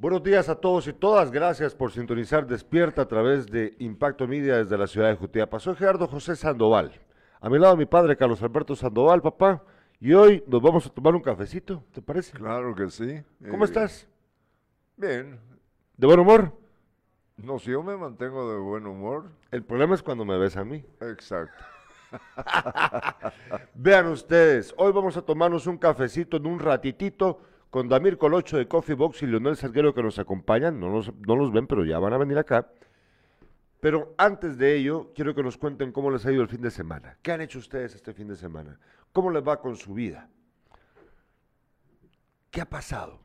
Buenos días a todos y todas. Gracias por sintonizar Despierta a través de Impacto Media desde la ciudad de Jutiapa. Soy Gerardo José Sandoval. A mi lado mi padre Carlos Alberto Sandoval, papá. Y hoy nos vamos a tomar un cafecito, ¿te parece? Claro que sí. ¿Cómo Eh, estás? Bien. ¿De buen humor? No, si yo me mantengo de buen humor. El problema es cuando me ves a mí. Exacto. Vean ustedes, hoy vamos a tomarnos un cafecito en un ratitito con Damir Colocho de Coffee Box y Leonel Salguero que nos acompañan. No los, no los ven, pero ya van a venir acá. Pero antes de ello, quiero que nos cuenten cómo les ha ido el fin de semana. ¿Qué han hecho ustedes este fin de semana? ¿Cómo les va con su vida? ¿Qué ha pasado?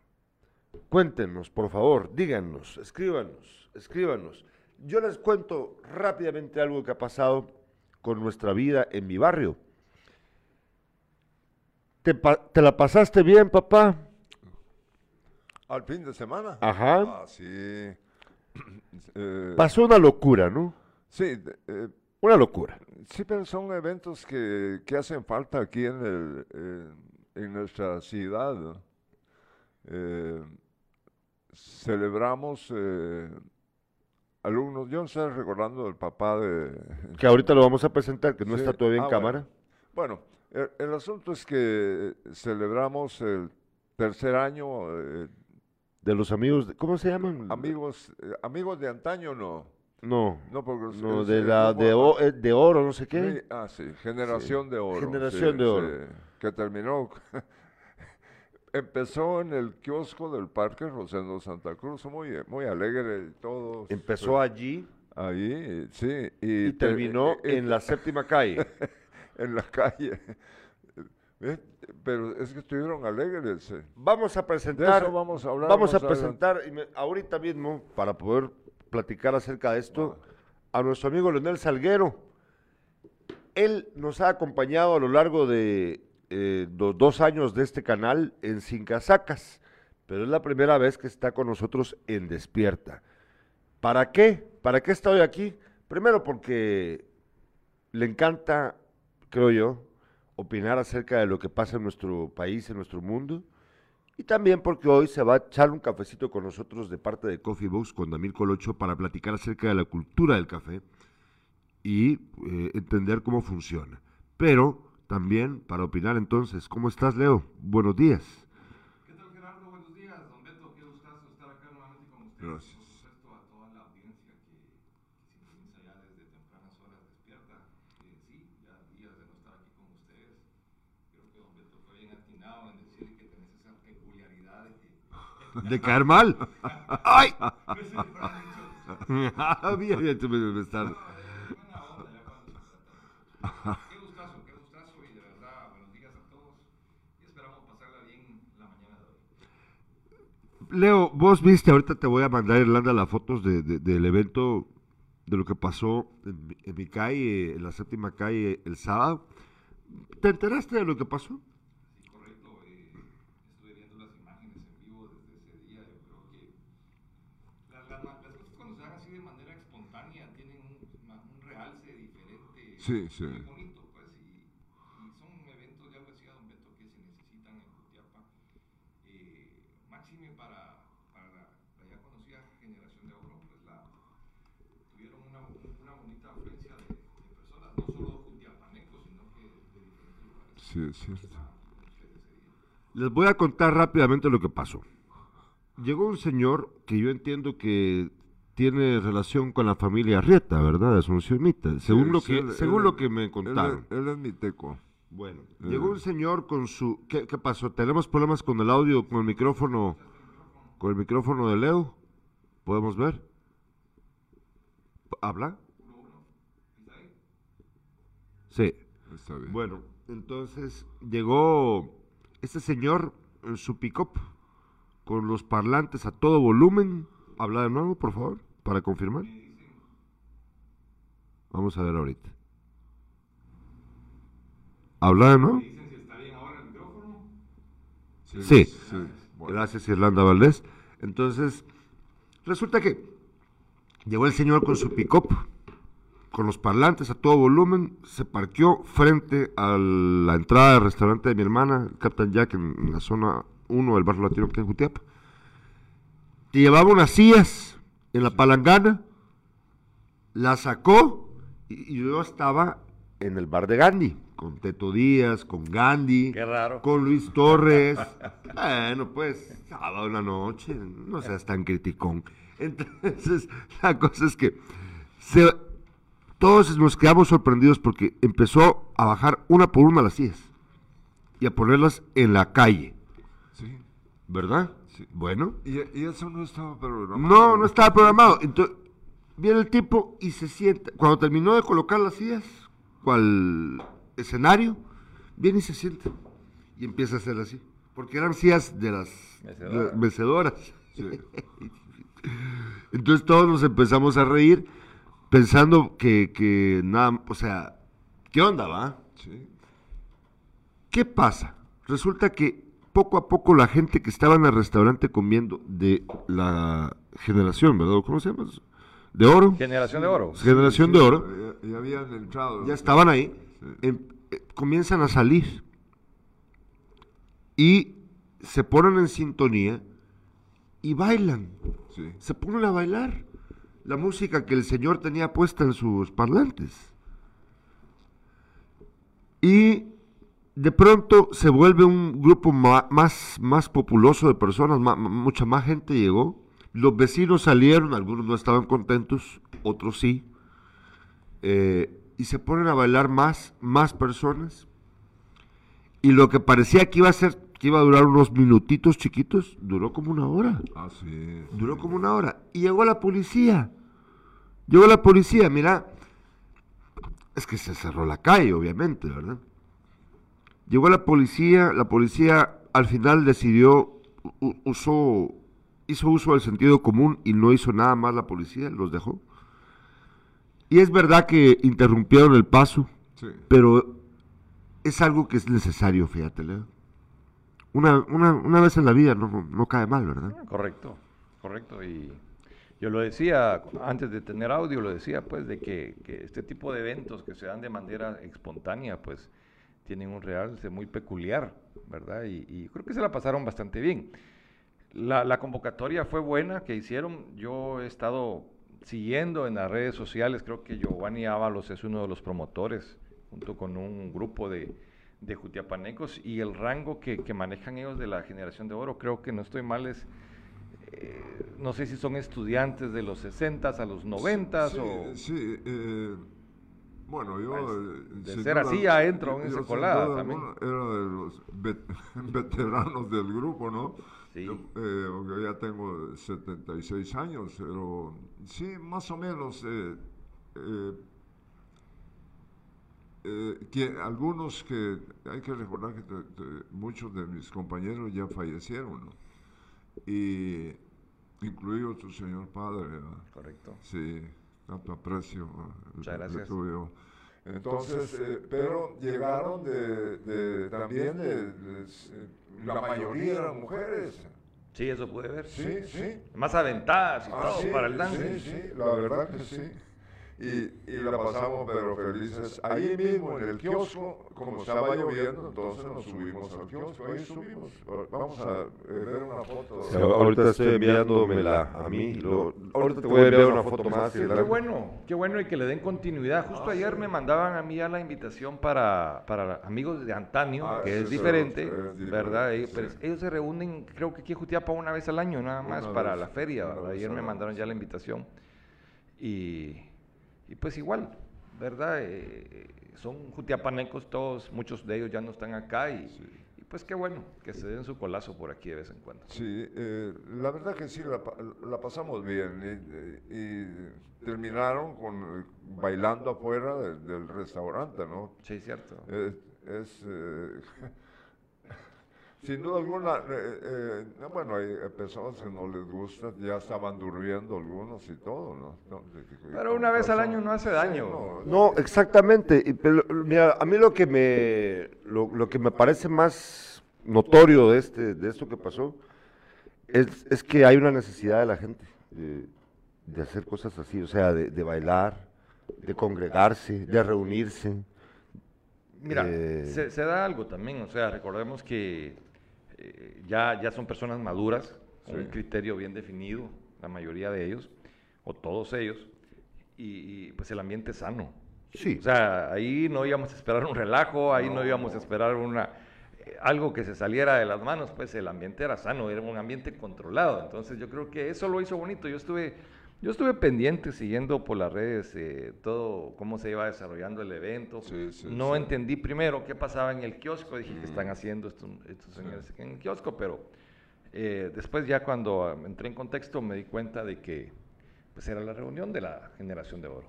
Cuéntenos, por favor, díganos, escríbanos, escríbanos. Yo les cuento rápidamente algo que ha pasado con nuestra vida en mi barrio. ¿Te, te la pasaste bien, papá? ¿Al fin de semana? Ajá. Ah, sí. Eh, Pasó una locura, ¿no? sí, eh, Una locura. sí, pero son eventos que, que hacen falta aquí en, el, eh, en nuestra ciudad. Eh, celebramos eh, alumnos. Yo no estoy recordando el papá de, Que ahorita lo vamos a presentar, que no Sí. está todavía en Ah, cámara. Bueno, el, el asunto es que celebramos el tercer año, eh, De los amigos, de- ¿cómo se llaman? amigos, eh, amigos de antaño no, No, no porque no, de la grupo- de, o- eh, de oro, no sé qué. Sí, ah, sí, generación de oro. Generación sí, de oro. sí, que terminó, empezó en el kiosco del Parque Rosendo Santa Cruz, muy, muy alegre y todo. Empezó allí eh, sí, y ter- terminó en la séptima calle. en la calle. Pero es que estuvieron alegres. eh. Vamos a De presentar, eso vamos a hablar. vamos a más adelante. presentar y me- ahorita mismo, para poder platicar acerca de esto, a nuestro amigo Leonel Salguero. Él nos ha acompañado a lo largo de eh, los dos años de este canal en Sin Casacas, pero es la primera vez que está con nosotros en Despierta. ¿Para qué? ¿Para qué está hoy aquí? Primero porque le encanta, creo yo, opinar acerca de lo que pasa en nuestro país, en nuestro mundo. Y también porque hoy se va a echar un cafecito con nosotros de parte de Coffee Box con Damir Colocho para platicar acerca de la cultura del café y eh, entender cómo funciona. Pero también para opinar entonces, ¿cómo estás Leo? Buenos días. ¿Qué tal Gerardo? Buenos días. Don Beto, qué gustazo estar acá nuevamente con ustedes. Gracias. Por supuesto a toda la audiencia que, que sintoniza ya desde tempranas horas despierta. Eh, sí, ya días de no estar aquí con ustedes. Creo que Don Beto fue bien atinado en decir que tenés esa peculiaridad de que... De caer mal. ¡Ay! Dicho Ah, ya trata. Qué gustazo, qué gustazo y de verdad buenos días a todos. Y esperamos pasarla bien la mañana de hoy. Leo, vos viste, ahorita te voy a mandar Irlanda las fotos de, de- del evento, de lo que pasó en, en mi calle, en la séptima calle, el sábado. ¿Te enteraste de lo que pasó? Sí, correcto. eh, estuve viendo las imágenes en vivo desde ese día. Yo creo que la- la- las cosas cuando se dan así de manera espontánea tienen un, ma- un realce diferente. Sí, sí. Muy bonito, pues. Y, y son eventos, ya lo decía Don Beto, que se necesitan en Jutiapa. Eh, máxime para, para la, la ya conocida generación de oro, pues la, tuvieron una, una bonita afluencia de, de personas, no solo jutiapanecos, sino que de diferentes lugares. Sí, es cierto. Les voy a contar rápidamente lo que pasó. Llegó un señor que yo entiendo que tiene relación con la familia Rieta, ¿verdad? Asunciónita, según Sí, lo que él- según él- lo que me contaron. él es mi teco. Bueno, Eh. llegó un señor con su ¿qué, qué pasó? ¿Tenemos problemas con el audio, con el micrófono con el micrófono de Leo? ¿Podemos ver? ¿Habla? Sí. Está bien. Bueno, entonces llegó este señor en su pick-up con los parlantes a todo volumen. Habla de nuevo, por favor, para confirmar. Vamos a ver ahorita. Habla micrófono. Sí. Gracias, Irlanda Valdés. Entonces, resulta que llegó el señor con su pick-up, con los parlantes a todo volumen, se parqueó frente a la entrada del restaurante de mi hermana, Captain Jack, en, la zona 1 del barrio latino que en Jutiapa. llevaba unas sillas en la palangana, la sacó y, y yo estaba en el bar de Gandhi, con Teto Díaz, con Gandhi, Qué raro. con Luis Torres. bueno, pues, sábado en la noche, no seas tan criticón. Entonces, la cosa es que se- todos nos quedamos sorprendidos porque empezó a bajar una por una las sillas y a ponerlas en la calle, Sí. ¿verdad? Sí. Bueno, Y, y eso no estaba programado. no, no estaba programado. Entonces, viene el tipo y se sienta. Cuando terminó de colocar las sillas, cual escenario, viene y se sienta. Y empieza a hacer así. Porque eran sillas de las Mecedoras. de- mecedoras. Sí. Entonces todos nos empezamos a reír pensando que, que nada, o sea, ¿qué onda, va? Sí. ¿Qué pasa? Resulta que poco a poco la gente que estaba en el restaurante comiendo de la generación, ¿verdad? ¿Cómo se llama? eso? De oro. Generación de oro. Generación de oro. Ya, ya habían entrado. Ya estaban ahí. Sí. em- eh, comienzan a salir. Y se ponen en sintonía y bailan. Sí. Se ponen a bailar la música que el señor tenía puesta en sus parlantes. Y de pronto se vuelve un grupo más, más populoso de personas, mucha más gente llegó. Los vecinos salieron, algunos no estaban contentos, otros sí. Eh, y se ponen a bailar más, más personas. Y lo que parecía que iba a ser, que iba a durar unos minutitos chiquitos, duró como una hora. Ah, sí. Duró como una hora. Y llegó la policía. Llegó la policía, mira. Es que se cerró la calle, obviamente, ¿verdad? Llegó la policía, la policía al final decidió, usó, hizo uso del sentido común y no hizo nada más la policía, los dejó. Y es verdad que interrumpieron el paso, Sí. pero es algo que es necesario, fíjate, Leo. Una, una, una vez en la vida no, no cae mal, ¿verdad? Correcto, correcto. Y yo lo decía antes de tener audio, lo decía pues de que, que este tipo de eventos que se dan de manera espontánea, pues tienen un realce muy peculiar, ¿verdad? Y, y creo que se la pasaron bastante bien. La, la convocatoria fue buena que hicieron. Yo he estado siguiendo en las redes sociales, creo que Giovanni Ábalos es uno de los promotores, junto con un grupo de, de jutiapanecos, y el rango que, que manejan ellos de la generación de oro, creo que no estoy mal, es, eh, no sé si son estudiantes de los 60 a los 90 sí, o... Sí, eh, bueno, yo... Pues, eh, de ser así, ya entro en sin colada también. Era de los vet- veteranos del grupo, ¿no? Sí. Yo, eh, aunque ya tengo 76 años, pero sí, más o menos... eh, eh, eh, que algunos que hay que recordar que te- te- muchos de mis compañeros ya fallecieron, ¿no? Y incluido tu señor padre. Correcto. Sí, tanto aprecio. Muchas gracias. Entonces, eh, pero llegaron de, de- también, de- de- eh, la mayoría eran mujeres. Sí, eso pude ver. Sí, sí. Más aventadas y Ah, todo sí, para el dance. Sí, sí, la verdad que sí. Y, y la pasamos pero felices. Ahí mismo en el kiosco, como estaba lloviendo, entonces nos subimos al kiosco. Ahí subimos. Vamos a eh, ver una foto. Sí, ahorita estoy enviándomela a mí. lo- ahorita te voy a enviar una foto más. y Qué bueno, qué bueno y que le den continuidad. Justo ayer me mandaban a mí ya la invitación para, para amigos de antaño, Ah, que sí, es sí, diferente, es diferente, ¿verdad? Ellos, sí. pero ellos se reúnen, creo que aquí en Jutiapa una vez al año, nada más Una para vez, la feria, ¿verdad? Ayer me mandaron ya la invitación. Y, y pues igual, ¿verdad? Eh, son jutiapanecos todos, muchos de ellos ya no están acá y, y pues qué bueno que se den su colazo por aquí de vez en cuando. Sí, eh, la verdad que sí, la, la pasamos bien. Y, y terminaron con eh, bailando afuera de- del restaurante, ¿no? Sí, cierto. Es, es, eh, sin duda alguna, eh, eh, bueno, hay personas que no les gusta, ya estaban durmiendo algunos y todo, ¿no? No, Pero una vez al año no hace Sí, daño. no, No, exactamente. y pero, mira, a mí lo que me lo, lo que me parece más notorio de este de esto que pasó es, es que hay una necesidad de la gente de, de hacer cosas así, o sea, de, de bailar, de congregarse, de reunirse. Mira, Eh, se, se da algo también, o sea, recordemos que eh, ya, ya son personas maduras, un criterio bien definido, la mayoría de ellos, o todos ellos, y, pues el ambiente sano. Sí. O sea, ahí no íbamos a esperar un relajo, ahí no, íbamos a esperar una eh, algo que se saliera de las manos, pues el ambiente era sano, era un ambiente controlado. Entonces yo creo que eso lo hizo bonito. Yo estuve, yo estuve pendiente siguiendo por las redes eh, todo cómo se iba desarrollando el evento. no entendí primero qué pasaba en el kiosco, dije que están mm. haciendo esto, en, el, kiosco, pero eh, después ya cuando entré en contexto me di cuenta de que pues era la reunión de la generación de oro.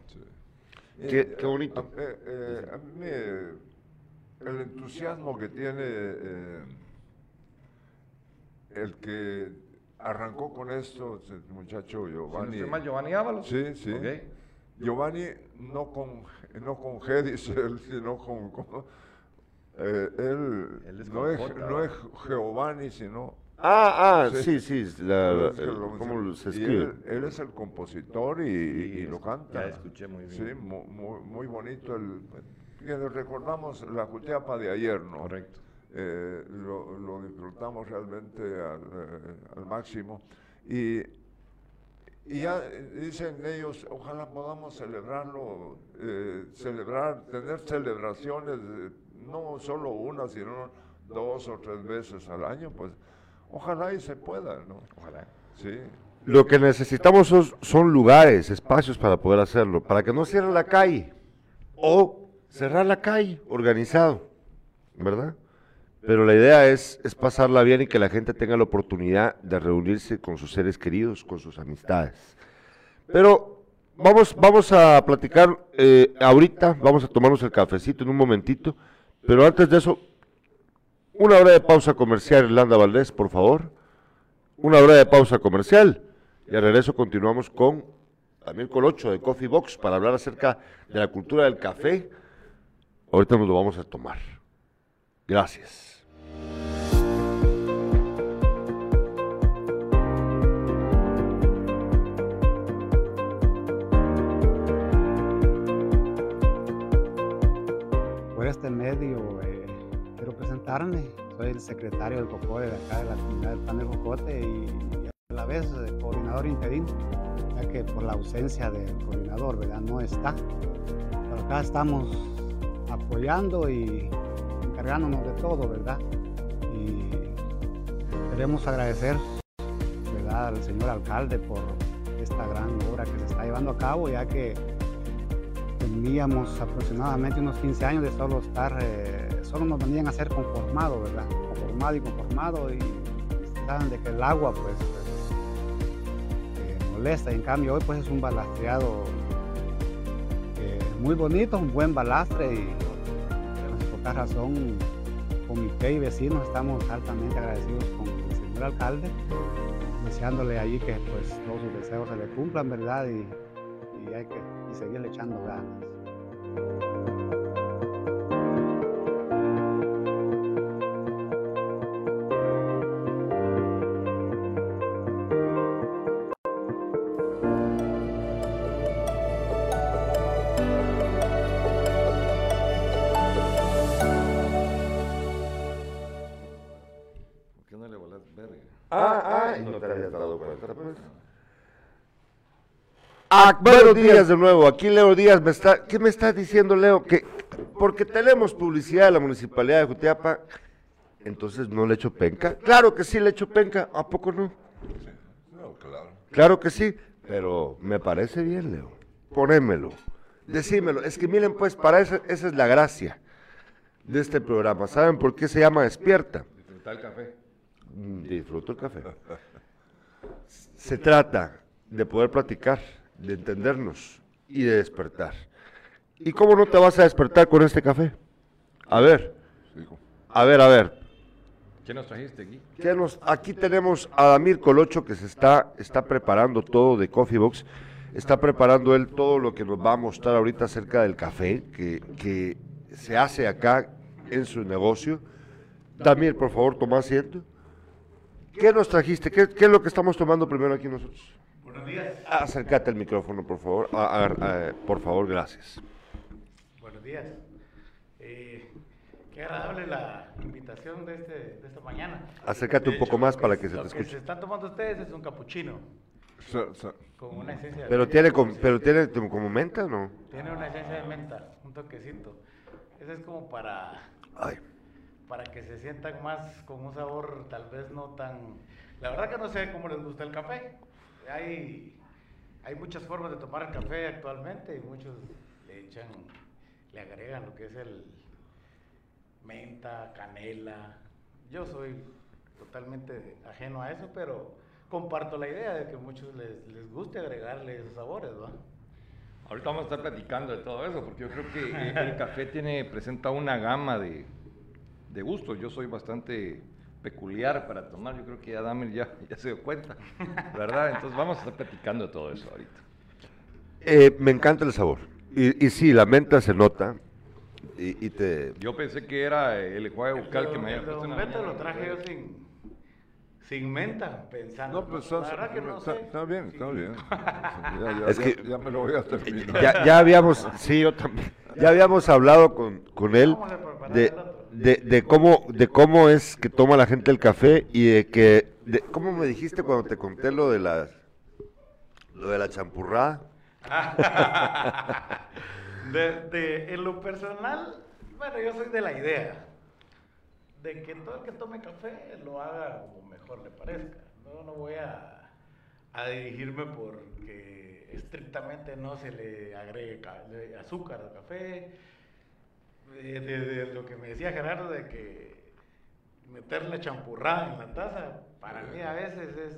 Qué, qué, bonito. a mí el entusiasmo que tiene eh, el que arrancó con esto, el muchacho Giovanni. ¿Se llama Giovanni Ábalos? Sí, sí. Giovanni no con, no con Gedis, sino con... Eh, él, no, es, no es Giovanni, sino... Ah, ah, sí, sí, ¿cómo se escribe? Él, es el compositor y, lo canta. Ya escuché muy bien. Sí, muy, muy bonito el, recordamos la Jutiapa de ayer, ¿no? Correcto. Eh, lo, disfrutamos realmente al, eh, máximo. Y, y, ya dicen ellos, ojalá podamos celebrarlo, eh, celebrar, tener celebraciones, no solo una, sino dos o tres veces al año, pues ojalá y se pueda, ¿no? Ojalá. Sí. Lo que necesitamos son, son lugares, espacios para poder hacerlo, para que no cierre la calle. O cerrar la calle, organizado, ¿verdad? Pero la idea es, es pasarla bien y que la gente tenga la oportunidad de reunirse con sus seres queridos, con sus amistades. Pero vamos, vamos a platicar eh, ahorita, vamos a tomarnos el cafecito en un momentito, pero antes de eso, una hora de pausa comercial, Irlanda Valdés, por favor. Una hora de pausa comercial. Y al regreso continuamos con también Colocho de Coffee Box para hablar acerca de la cultura del café Ahorita nos lo vamos a tomar. Gracias. Por este medio eh, quiero presentarme. Soy el secretario del COCODE de acá de la comunidad del Pan de Jocote y, a la vez el eh, coordinador interino, ya que por la ausencia del coordinador, ¿verdad? No está. Pero acá estamos apoyando y encargándonos de todo, ¿verdad? Y queremos agradecer, ¿verdad?, al señor alcalde por esta gran obra que se está llevando a cabo, ya que teníamos aproximadamente unos 15 años de solo estar, eh, solo nos venían a ser conformados, ¿verdad? Conformado y conformado, y saben de que el agua, pues, eh, molesta, y en cambio hoy, pues, es un balastreado muy bonito, un buen balastre y por esta razón comité y vecinos estamos altamente agradecidos con el señor alcalde, deseándole allí que pues todos sus deseos se le cumplan, ¿verdad? Y, hay que y seguirle echando ganas. Buenos días de nuevo. Aquí Leo Díaz me está. ¿Qué me estás diciendo, Leo? Que porque tenemos publicidad de la municipalidad de Jutiapa, entonces no le echo penca. Claro que sí le echo penca. ¿A poco no? No, claro. Claro que sí. Pero me parece bien, Leo. Ponémelo. Decímelo. Es que miren, pues, para eso, esa es la gracia de este programa. ¿Saben por qué se llama Despierta? Disfrutar el café. Mm, disfruto el café. Se trata de poder platicar de entendernos y de despertar. ¿Y cómo no te vas a despertar con este café? A ver, a ver, a ver. ¿Qué nos trajiste aquí? nos, aquí tenemos a Damir Colocho que se está, está preparando todo de Coffee Box. Está preparando él todo lo que nos va a mostrar ahorita acerca del café que, que se hace acá en su negocio. Damir, por favor, toma asiento. ¿Qué nos trajiste? ¿Qué, ¿Qué, es lo que estamos tomando primero aquí nosotros? Buenos días. Acércate al micrófono, por favor. por favor, gracias. Buenos días. Eh, Qué agradable la invitación de, este, de esta mañana. Acércate un poco más lo para que se lo te que escuche. se están tomando ustedes es un capuchino Sa- sa- con una esencia de Pero tiene, pero tiene como como menta, ¿no? tiene una esencia de menta, un toquecito. Ese es como para Ay, para que se sientan más con un sabor tal vez no tan... La verdad que no sé cómo les gusta el café. Hay, hay muchas formas de tomar el café actualmente y muchos le echan, le agregan lo que es el menta, canela. Yo soy totalmente ajeno a eso, pero comparto la idea de que muchos les, les guste agregarle esos sabores, ¿va? Ahorita vamos a estar platicando de todo eso, porque yo creo que el café tiene, presenta una gama de, de gustos. Yo soy bastante peculiar para tomar, yo creo que ya Damer ya, ya se dio cuenta, ¿verdad? Entonces vamos a estar platicando de todo eso ahorita. Eh, me encanta el sabor. Y, y sí, la menta se nota. Y, y te. Yo pensé que era el enjuague bucal que me había puesto la Beto lo traje yo sin, sin menta, pensando. No, pues la está, verdad que no está- sé. está bien, está bien. Ya, ya- Es ya- que- ya me lo voy a terminar. Ya, ya habíamos, sí, yo también. Ya habíamos hablado con, con él Vamos a preparar de. De, de cómo, de cómo es que toma la gente el café y de que, de, ¿cómo me dijiste cuando te conté lo de la, lo de la champurrada? De, de- en lo personal, bueno, yo soy de la idea de que todo el que tome café lo haga como mejor le parezca. No, no voy a, a dirigirme porque estrictamente no se le agregue azúcar al café. De, de- de lo que me decía Gerardo de que meterle champurrada en la taza, para mí a veces es,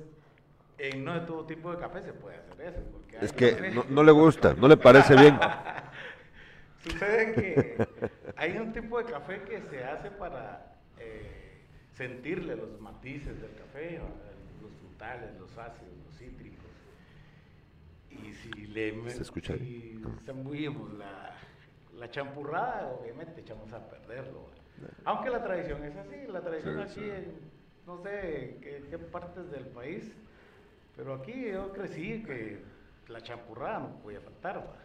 en no de todo tipo de café se puede hacer eso. porque Es que café- no, no le gusta, no le parece bien. Sucede que hay un tipo de café que se hace para eh, sentirle los matices del café, los frutales, los ácidos, los cítricos. Y si le ¿Se escucha si la, la champurrada, obviamente echamos a perderlo. Aunque la tradición es así, la tradición Sí, aquí sí. en no sé qué, qué partes del país, pero aquí yo crecí que la champurrada no podía faltar. ¿va?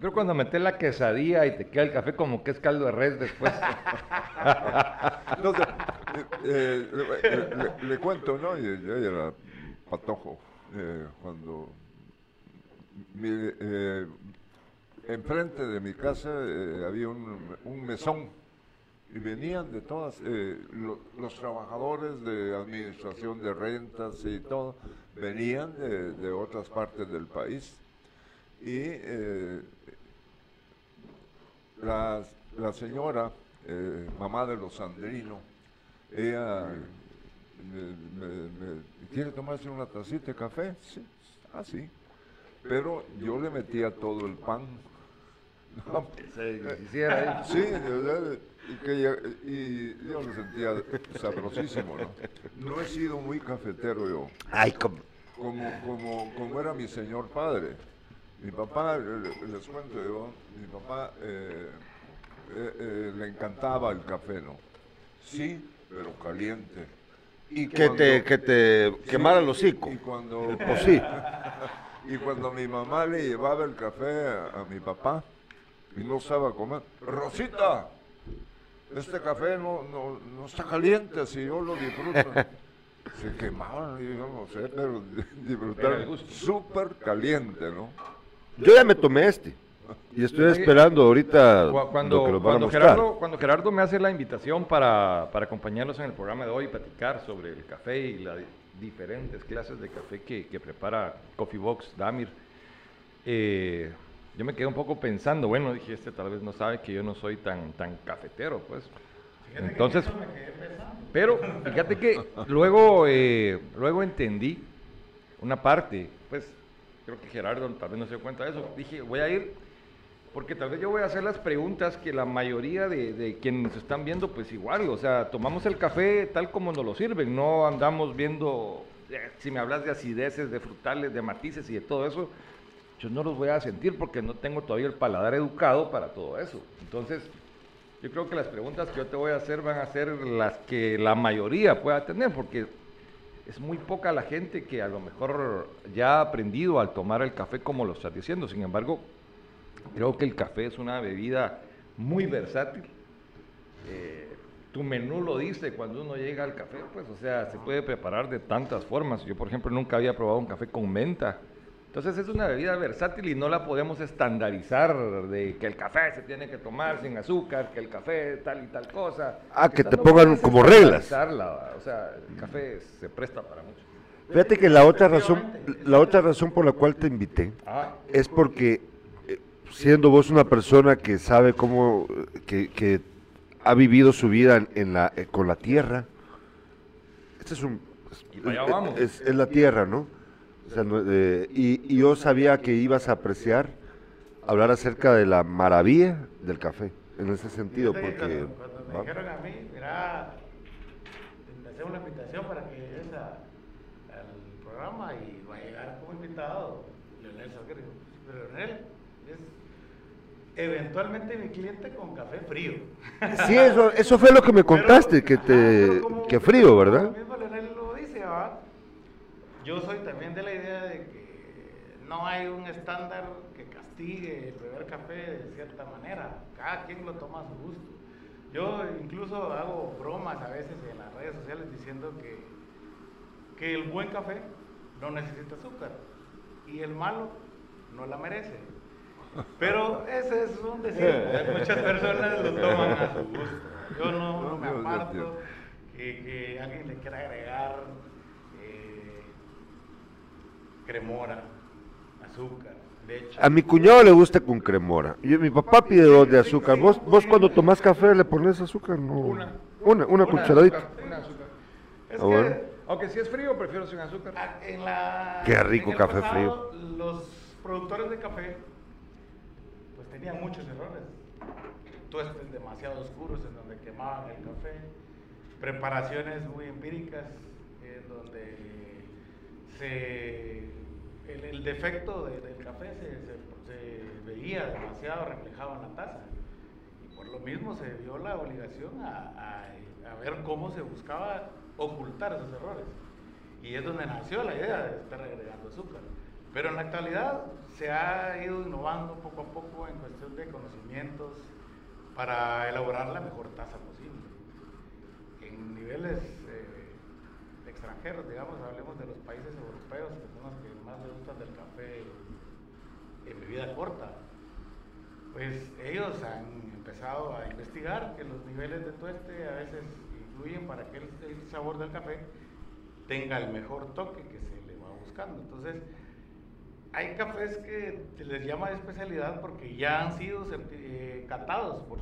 Pero cuando metes la quesadilla y te queda el café como que es caldo de res después. No eh, eh, le, le- le cuento, ¿no? Yo, yo era patojo eh, cuando mi- eh, enfrente de mi casa eh, había un, mesón y venían de todas, eh, lo- los trabajadores de administración de rentas y todo, venían de, otras partes del país y eh, la, la señora, mamá de los Sandrino, ella me, quiere tomarse una tacita de café, sí, ah, sí, pero yo le metía todo el pan. No. Sí, y, que ya- y yo lo sentía sabrosísimo, ¿no? No he sido muy cafetero yo Ay, como, como, como, como era mi señor padre. Mi papá, les cuento yo, mi papá eh, eh, eh, le encantaba el café, ¿no? Sí, pero caliente. y que te, que te quemara el Sí, hocico. Y cuando, Pues sí. y cuando mi mamá le llevaba el café a, a mi papá y no estaba comer, Rosita, este café no, no, no está caliente, así yo lo disfruto. Se quemaba, yo no sé, pero Pero el disfrutar gusto. súper caliente, ¿no? Yo ya me tomé este. Y estoy esperando ahorita Cu- Cuando, lo que nos van a cuando. Gerardo, cuando Gerardo me hace la invitación para, para acompañarnos en el programa de hoy y platicar sobre el café y las diferentes clases de café que, que prepara Coffee Box Damir, eh, yo me quedé un poco pensando, bueno, dije, este tal vez no sabe que yo no soy tan, tan cafetero, pues. Entonces, pero fíjate que luego, eh, luego entendí una parte, pues creo que Gerardo tal vez no se dio cuenta de eso. Dije, voy a ir, porque tal vez yo voy a hacer las preguntas que la mayoría de, de quienes nos están viendo, pues igual, o sea, tomamos el café tal como nos lo sirven, no andamos viendo, eh, si me hablas de acideces, de frutales, de matices y de todo eso, yo no los voy a sentir porque no tengo todavía el paladar educado para todo eso. Entonces, yo creo que las preguntas que yo te voy a hacer van a ser las que la mayoría pueda tener, porque es muy poca la gente que a lo mejor ya ha aprendido al tomar el café como lo estás diciendo. Sin embargo, creo que el café es una bebida muy versátil, eh, tu menú lo dice cuando uno llega al café, pues, o sea, se puede preparar de tantas formas. Yo, por ejemplo, nunca había probado un café con menta. Entonces es una bebida versátil y no la podemos estandarizar de que el café se tiene que tomar sin azúcar, que el café tal y tal cosa. Ah, que te no pongan como reglas. O sea, el café se presta para mucho. Fíjate que la otra razón, la otra razón por la cual te invité Ah, es porque eh, siendo vos una persona que sabe cómo, que, que ha vivido su vida en, en la, eh, con la tierra, este es un, es- es, es la tierra, ¿no? O sea, no, eh, y, y yo sabía que ibas a apreciar hablar acerca de la maravilla del café, en ese sentido, que porque... Cuando, me dijeron a mí, mira, te hacemos la invitación para que llegues al programa y va a llegar como invitado Leonel Salguero. Pero Leonel es eventualmente mi cliente con café frío. Sí, eso, eso fue lo que me contaste, que Ajá, te, pero como- que frío, ¿verdad? el mismo Leonel lo dice, ¿va? Yo soy también de la idea de que no hay un estándar que castigue el beber café de cierta manera. Cada quien lo toma a su gusto. Yo incluso hago bromas a veces en las redes sociales diciendo que, que el buen café no necesita azúcar y el malo no la merece. Pero ese es un decir. Muchas personas lo toman a su gusto. Yo no, no me aparto que, que alguien le quiera agregar cremora, azúcar, leche. A mi cuñado le gusta con cremora. Yo, mi papá pide dos de azúcar. ¿Vos, vos cuando tomás café le pones azúcar? No. Una. Una, una cucharadita. azúcar, una azúcar. Es Ah, que bueno. Aunque si es frío, prefiero sin azúcar. a- en la, Qué rico en el café pasado, Los productores de café pues tenían muchos errores. Tuestes demasiado oscuros en donde quemaban el café, preparaciones muy empíricas en donde se, el, el defecto de- del café se, se- se veía demasiado reflejado en la taza. Y por lo mismo se vio la obligación a, a- a ver cómo se buscaba ocultar esos errores. Y es donde nació la idea de estar agregando azúcar. Pero en la actualidad se ha ido innovando poco a poco en cuestión de conocimientos para elaborar la mejor taza posible. En niveles eh, extranjeros, digamos, hablemos de los países europeos, que son los que más le gustan del café en bebida corta. Pues ellos han empezado a investigar que los niveles de tueste a veces influyen para que el, sabor del café tenga el mejor toque que se le va buscando. Entonces, hay cafés que se les llama de especialidad porque ya han sido eh, catados por,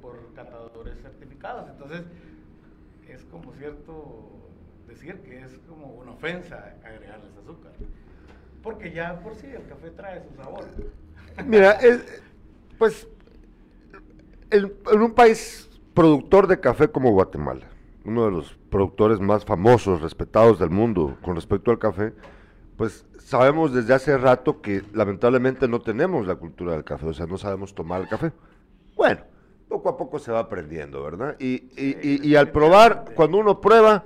por catadores certificados. Entonces, es como cierto decir que es como una ofensa agregarles azúcar. Porque ya por sí el café trae su sabor. Mira, es- pues en, en un país productor de café como Guatemala, uno de los productores más famosos, respetados del mundo con respecto al café, pues sabemos desde hace rato que lamentablemente no tenemos la cultura del café, o sea, no sabemos tomar el café. Bueno, poco a poco se va aprendiendo, ¿verdad? Y, y- y- y al probar, cuando uno prueba,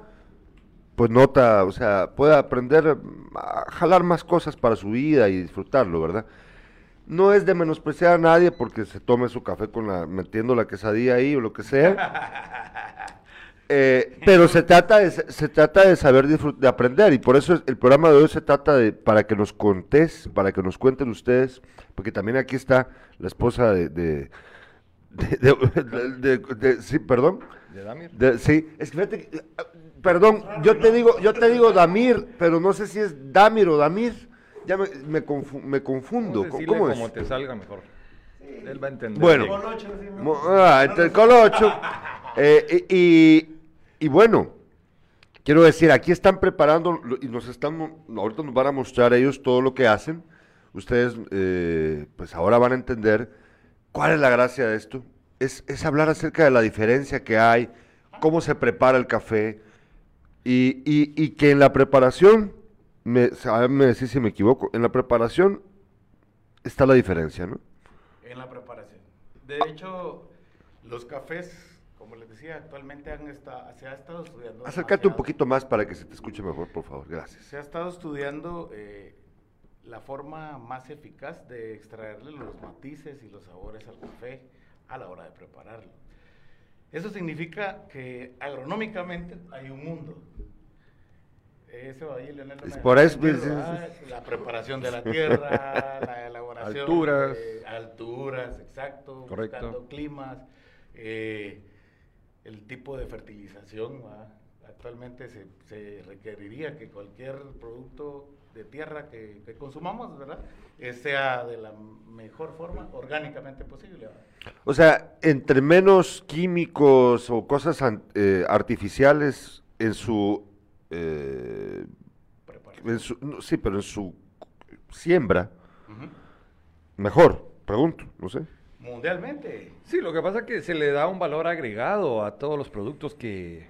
pues nota, o sea, puede aprender a jalar más cosas para su vida y disfrutarlo, ¿verdad? No es de menospreciar a nadie porque se tome su café con la, metiendo la quesadilla ahí o lo que sea. Eh, pero se trata de, se trata de saber de aprender y por eso es- el programa de hoy se trata de para que nos contés, para que nos cuenten ustedes, porque también aquí está la esposa de, de, de- de- de- de- de- sí, perdón, ¿De Damir? de- sí, es que fíjate, que, perdón, yo te digo, yo te digo Damir, pero no sé si es Damir o Damir, ya me, me, confu- me confundo, ¿cómo, cómo es? como te salga mejor. Él va a entender. Bueno. Colocho, sí, ah, entre el colocho. Eh, y, y- y bueno, quiero decir, aquí están preparando y nos están, ahorita nos van a mostrar ellos todo lo que hacen. Ustedes, eh, pues ahora van a entender cuál es la gracia de esto. Es, es hablar acerca de la diferencia que hay, cómo se prepara el café y, y- y que en la preparación, me, me decís si me equivoco, en la preparación está la diferencia, ¿no? en la preparación. De hecho, los cafés, como les decía, actualmente han se ha estado estudiando. Acércate un poquito más para que se te escuche mejor, por favor. Gracias. Se ha estado estudiando eh, la forma más eficaz de extraerle los matices y los sabores al café a la hora de prepararlo. Eso significa que agronómicamente hay un mundo. Eso ahí Es por eso. La preparación de la tierra, la elaboración. Alturas. de alturas, exacto. Correcto. buscando climas. eh, el tipo de fertilización. ¿verdad? Actualmente se, se requeriría que cualquier producto de tierra que, que consumamos, ¿verdad? Eh, sea de la mejor forma, orgánicamente posible. O sea, entre menos químicos o cosas an- eh, artificiales en su, eh, en su- no, sí, pero en su siembra, mejor, pregunto, no sé. Mundialmente. Sí, lo que pasa es que se le da un valor agregado a todos los productos que...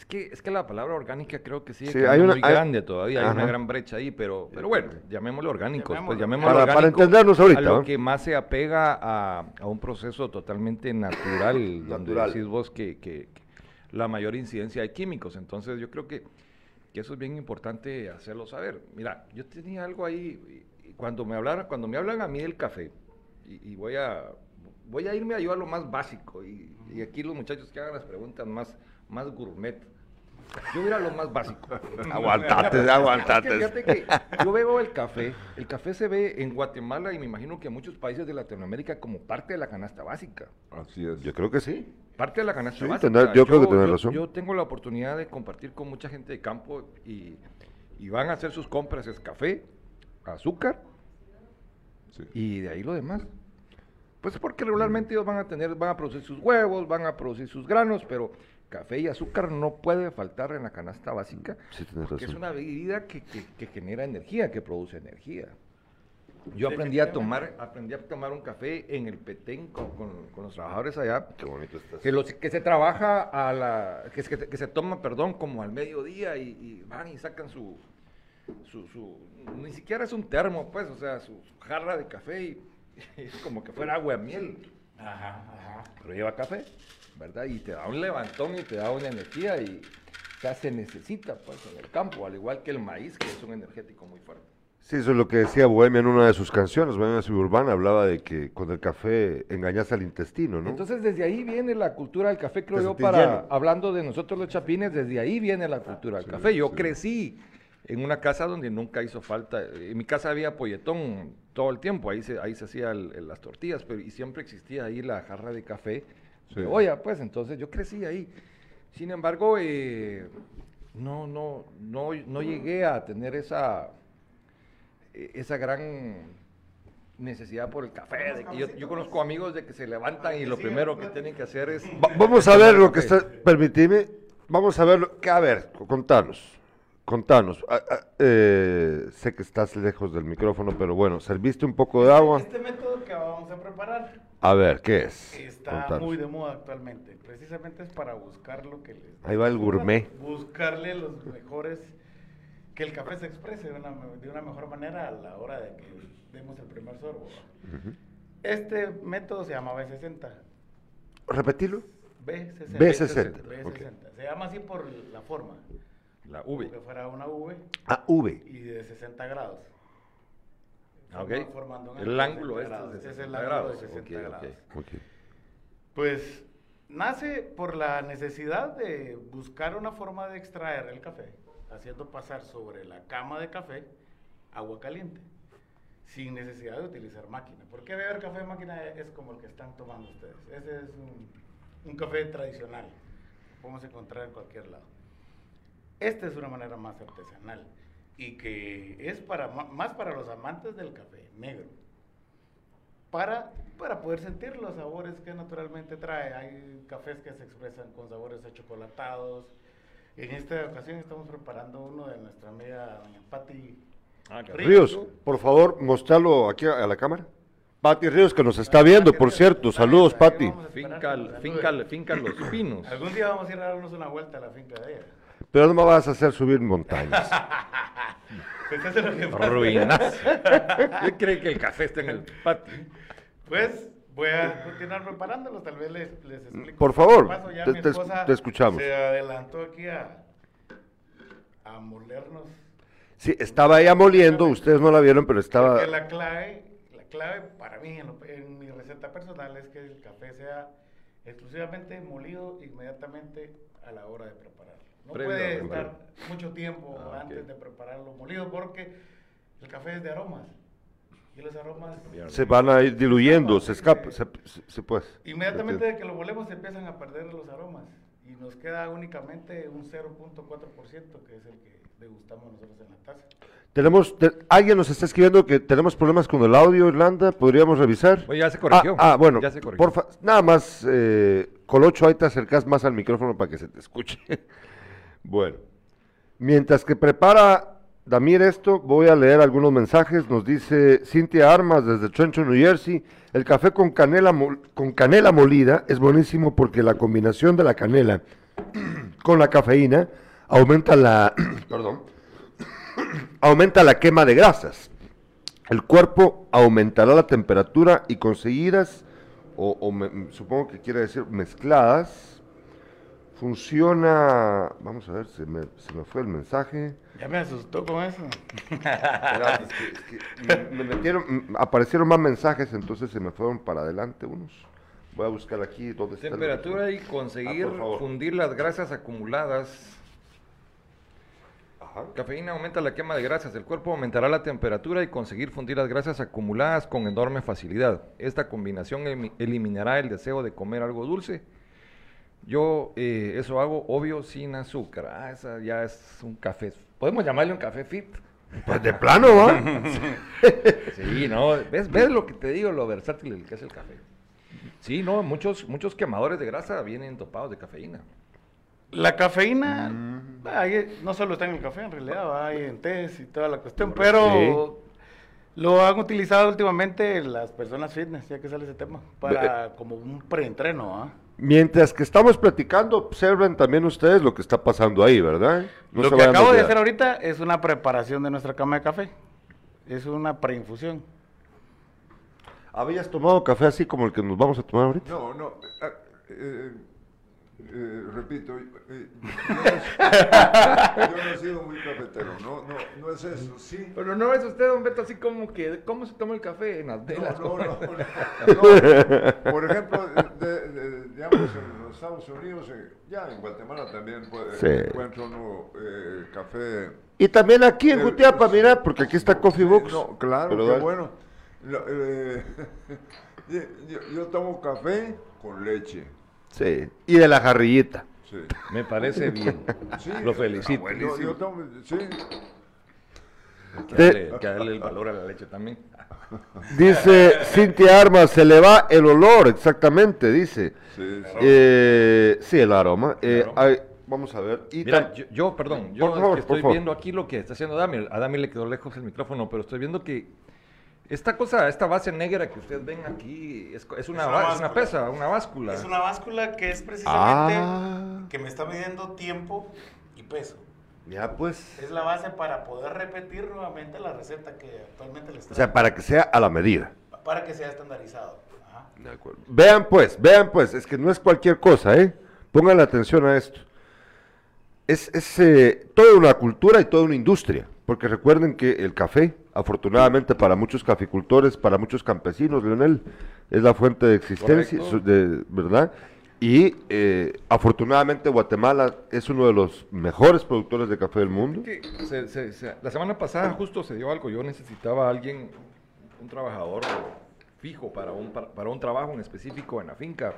Es que, es que la palabra orgánica creo que sigue Sí, hay una- muy hay- grande todavía, hay una gran brecha ahí, pero, pero bueno, pues Llamémoslo. llamémoslo Para- para orgánico entendernos ahorita, a lo que más se apega a, a un proceso totalmente natural, donde decís vos que, que- que la mayor incidencia de químicos, entonces yo creo que, que eso es bien importante hacerlo saber. Mira, yo tenía algo ahí, y- y cuando me hablaron, cuando me hablan a mí del café, y, y voy a voy a irme a yo a lo más básico, y, y aquí los muchachos que hagan las preguntas más, más gourmet. Yo voy a ir a lo más básico. Aguantate, Es que aguantate. fíjate que yo veo el café, el café se ve en Guatemala y me imagino que en muchos países de Latinoamérica como parte de la canasta básica. Así es. Yo creo que sí. Parte de la canasta Sí, básica. tendrá- yo creo que tenés yo- razón. Yo tengo la oportunidad de compartir con mucha gente de campo y, y van a hacer sus compras, es café, azúcar Sí. y de ahí lo demás. Pues porque regularmente ellos van a tener, van a producir sus huevos, van a producir sus granos, pero café y azúcar no puede faltar en la canasta básica. Sí, tienes porque es una bebida que, que- que genera energía, que produce energía. Yo aprendí a tomar, aprendí a tomar un café en el Petén con, con- con los trabajadores allá, Qué bonito estás. que, los, que se trabaja a la, que, se- que se toma, perdón, como al mediodía y, y van y sacan su, su, su- ni siquiera es un termo, pues, o sea, su, su jarra de café y, es como que fuera agua de miel, Ajá, ajá. pero lleva café, ¿verdad? Y te da un levantón y te da una energía y sea, se necesita, pues, en el campo, al igual que el maíz, que es un energético muy fuerte. Sí, eso es lo que decía Bohemia en una de sus canciones. Bohemia Suburbana hablaba de que con el café engañas al intestino, ¿no? Entonces desde ahí viene la cultura del café, creo yo, para, lleno. hablando de nosotros los chapines, desde ahí viene la cultura del café. Yo crecí en una casa donde nunca hizo falta, en mi casa había polletón todo el tiempo, ahí se, ahí se hacían las tortillas, pero y siempre existía ahí la jarra de café, de olla, pues entonces yo crecí ahí. Sin embargo, eh, no, no, no, no llegué a tener esa, eh, esa gran necesidad por el café. de que yo, yo conozco amigos de que se levantan y lo primero que tienen que hacer es... Va- vamos a ver lo que está. Permitime. Vamos a ver. Lo, que, a ver, contanos. Contanos. Ah, ah, eh, sé que estás lejos del micrófono, pero bueno, ¿serviste un poco de agua? Este método que vamos a preparar A ver, ¿qué es? está Contanos. muy de moda actualmente. Precisamente es para buscar lo que les... Ahí va el gourmet. Buscarle los mejores... Que el café se exprese de una, de una mejor manera a la hora de que demos el primer sorbo. Este método se llama B60. Repetirlo. B60. B60, B60. ok. Se llama así por la forma. La Como V. que fuera una V Ah, V. y de 60 grados. Ok. Forma- formando El ángulo de este 60 grados. es de Es 60 el ángulo grados. de 60 Ok, ok. grados. Ok. Pues nace por la necesidad de buscar una forma de extraer el café, haciendo pasar sobre la cama de café agua caliente, sin necesidad de utilizar máquina. Porque beber café en máquina es como el que están tomando ustedes. Ese es un, un café tradicional, podemos encontrar en cualquier lado. Esta es una manera más artesanal y que es para más para los amantes del café negro para, para poder sentir los sabores que naturalmente trae. Hay cafés que se expresan con sabores achocolatados. En esta ocasión estamos preparando uno de nuestra amiga doña Patti Ah, Ríos, por favor, mostrarlo aquí a, a la cámara. Pati Ríos, que nos está viendo, por cierto. Saludos, Pati. Finca, finca, finca Los Pinos. Algún día vamos a ir a darnos una vuelta a la finca de ella. Pero no me vas a hacer subir montañas. Pues eso es lo que pasa. Ruinas. Yo creo que el café está en el patio. Pues voy a continuar preparándolos, tal vez les, les explico. Por favor, paso. Ya te- mi te escu- esposa te escuchamos. Se adelantó aquí a, a molernos. Sí, estaba ella moliendo, ustedes no la vieron, pero estaba... Porque la clave, la clave para mí en, lo- en mi receta personal es que el café sea exclusivamente molido inmediatamente a la hora de prepararlo. No Previo a puede estar mucho tiempo Ah, antes de prepararlo molido porque el café es de aromas. Y los aromas Se van a ir diluyendo, se escapa, se, se- se pues. Inmediatamente de que lo molemos se empiezan a perder los aromas y nos queda únicamente un 0.4% que es el que degustamos nosotros en la taza. Tenemos, te- alguien nos está escribiendo que tenemos problemas con el audio, Irlanda, ¿podríamos revisar? Oye, ya se corrigió. Ah, ah, bueno, Ya se corrigió. porfa, nada más, eh, Colocho, ahí te acercas más al micrófono para que se te escuche. bueno, mientras que prepara Damir esto, voy a leer algunos mensajes. Nos dice Cintia Armas desde Trenton, New Jersey, el café con canela, mol- con canela molida es buenísimo porque la combinación de la canela con la cafeína aumenta la, perdón, aumenta la quema de grasas. El cuerpo aumentará la temperatura y conseguidas, o, o me- supongo que quiere decir mezcladas, funciona, vamos a ver, se me, se me fue el mensaje. Ya me asustó con eso. Espérate, es que- es que me, me metieron, aparecieron más mensajes, entonces se me fueron para adelante unos. Voy a buscar aquí está. el- Temperatura y conseguir Ah, por favor. fundir las grasas acumuladas. Ajá. Cafeína aumenta la quema de grasas. El cuerpo aumentará la temperatura y conseguir fundir las grasas acumuladas con enorme facilidad. Esta combinación eliminará el deseo de comer algo dulce. Yo eh, eso hago, obvio, sin azúcar. Ah, esa ya es un café. ¿Podemos llamarle un café fit? Pues de plano, ¿va? Sí, no, ¿ves, ves lo que te digo, lo versátil que es el café. Sí, no, muchos, muchos quemadores de grasa vienen topados de cafeína. La cafeína ahí no solo está en el café, en realidad hay en tés y toda la cuestión, pero lo han utilizado últimamente las personas fitness, ya que sale ese tema, para como un preentreno. ¿ah? Mientras que estamos platicando, observen también ustedes lo que está pasando ahí, ¿verdad? No lo que acabo de hacer ahorita es una preparación de nuestra cama de café. Es una preinfusión. ¿Habías tomado café así como el que nos vamos a tomar ahorita? No, no. ah, eh, eh, repito, eh, yo, no, yo no he sido muy cafetero, no, no, no es eso, sí. Pero no es usted, don Beto, así como que, ¿cómo se toma el café en las No, velas? no, no, no, no. Por ejemplo, de- de- digamos en los Estados Unidos, eh, ya en Guatemala también puede, Sí. encuentra uno eh, café. Y también aquí en Eh, Jutiapa, mira, porque aquí está Coffee Box. No, claro, Pero qué dale. bueno. Lo- eh, yo, yo tomo café con leche. Sí, y de la jarrillita. Sí. Me parece bien. Sí, Lo felicito. buenísimo. Yo, yo tomo, sí. Que darle, que darle el valor a la leche también. Dice Cintia Armas, se le va el olor, exactamente, dice. Sí, sí. Eh, sí, el aroma. Eh, aroma. ay, vamos a ver. Y Mira, yo, yo, perdón, yo Por es favor, que por estoy favor. viendo aquí lo que está haciendo Dami. A Dami le quedó lejos el micrófono, pero estoy viendo que esta cosa, esta base negra que ustedes ven aquí, es, es una, Es una es una pesa, una báscula. Es una báscula que es precisamente Ah. que me está midiendo tiempo y peso. Ya pues. Es la base para poder repetir nuevamente la receta que actualmente les O traigo. sea, para que sea a la medida. para que sea estandarizado. Ajá. Vean pues, vean pues, es que no es cualquier cosa, ¿eh? Pónganle atención a esto. Es, es eh, toda una cultura y toda una industria, porque recuerden que el café, afortunadamente para muchos caficultores, para muchos campesinos, Leonel, es la fuente de existencia, de, ¿verdad? Y eh, afortunadamente Guatemala es uno de los mejores productores de café del mundo. Que se- se- se- la semana pasada justo se dio algo. Yo necesitaba a alguien, un trabajador fijo para un, para, para un trabajo en específico en la finca.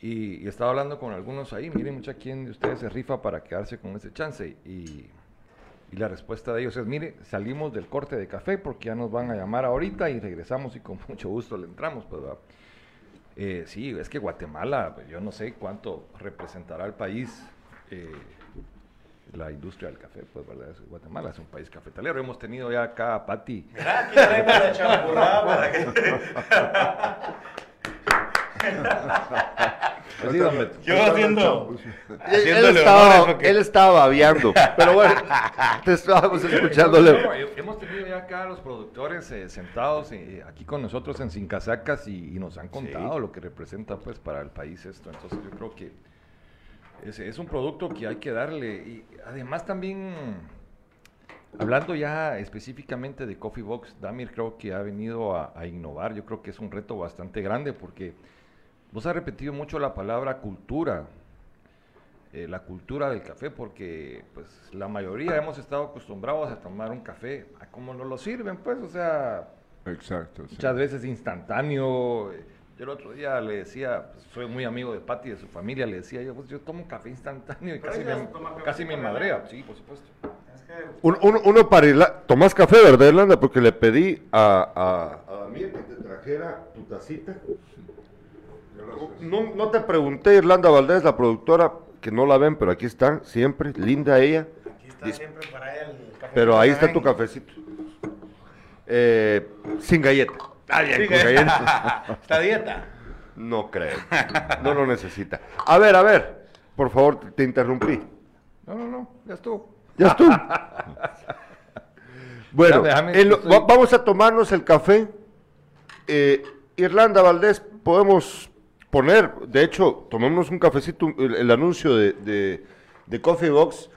Y, y estaba hablando con algunos ahí. Miren, mucha quién de ustedes se rifa para quedarse con ese chance. Y, y la respuesta de ellos es: mire, salimos del corte de café porque ya nos van a llamar ahorita y regresamos y con mucho gusto le entramos. Pues. Eh, sí, es que Guatemala, pues, yo no sé cuánto representará el país. eh, la industria del café, pues, ¿verdad? Es- Guatemala es un país cafetalero. Hemos tenido ya acá a Pati. Mira, aquí traigo la champurrada para que... Así. Yo haciendo... Él, estaba, porque- él estaba babeando, pero bueno, te estábamos escuchándole. No, hemos tenido ya acá a los productores eh, sentados eh, aquí con nosotros en Sin Casacas y, y nos han contado lo que representa pues para el país esto. Entonces yo creo que es, es un producto que hay que darle. Y además también, hablando ya específicamente de Coffee Box, Damir creo que ha venido a, a innovar. Yo creo que es un reto bastante grande porque Vos has repetido mucho la palabra cultura, eh, la cultura del café, porque pues la mayoría hemos estado acostumbrados a tomar un café a como nos lo sirven, pues, o sea, Exacto. sí. muchas veces instantáneo. Yo el otro día le decía, pues, soy muy amigo de Patti y de su familia, le decía yo, pues yo tomo café instantáneo y casi me, casi me madrea. Sí, por supuesto. Es que Un- uno, uno para Irlanda. Tomás café, ¿verdad, Irlanda? Porque le pedí a, a, a Damir que te trajera tu tacita. No, no te pregunté, Irlanda Valdés, la productora, que no la ven, pero aquí está, siempre, linda ella. aquí está siempre para ella el café. Pero ahí está tu cafecito. Eh, sin galleta. Ah, bien, con galleta. Esta dieta. No creo. No lo necesita. A ver, a ver. Por favor, te, te interrumpí. No, no, no, ya estuvo. Ya estuvo. bueno, Ya, déjame, en lo- estoy- va- vamos a tomarnos el café. Eh, Irlanda Valdés, podemos poner, de hecho, tomémonos un cafecito, el, el anuncio de, de, de Coffee Box,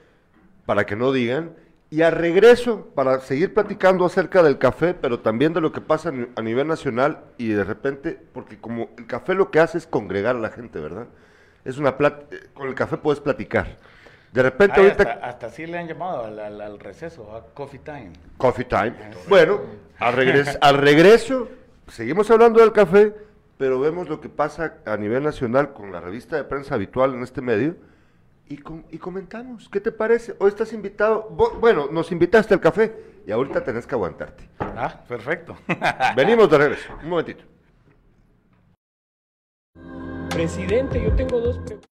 para que no digan. Y a regreso, para seguir platicando acerca del café, pero también de lo que pasa a nivel nacional y de repente, porque como el café lo que hace es congregar a la gente, ¿verdad? Es una plat eh, con el café puedes platicar. De repente Ay, ahorita... hasta, hasta así le han llamado al, al- al receso, a coffee time. Coffee time. Bueno, al, regres- al regreso, seguimos hablando del café, pero vemos lo que pasa a nivel nacional con la revista de prensa habitual en este medio y, com- y comentamos. ¿Qué te parece? Hoy estás invitado. Bueno, nos invitaste al café y ahorita tenés que aguantarte. Ah, perfecto. Venimos de regreso. Un momentito. Presidente, yo tengo dos preguntas.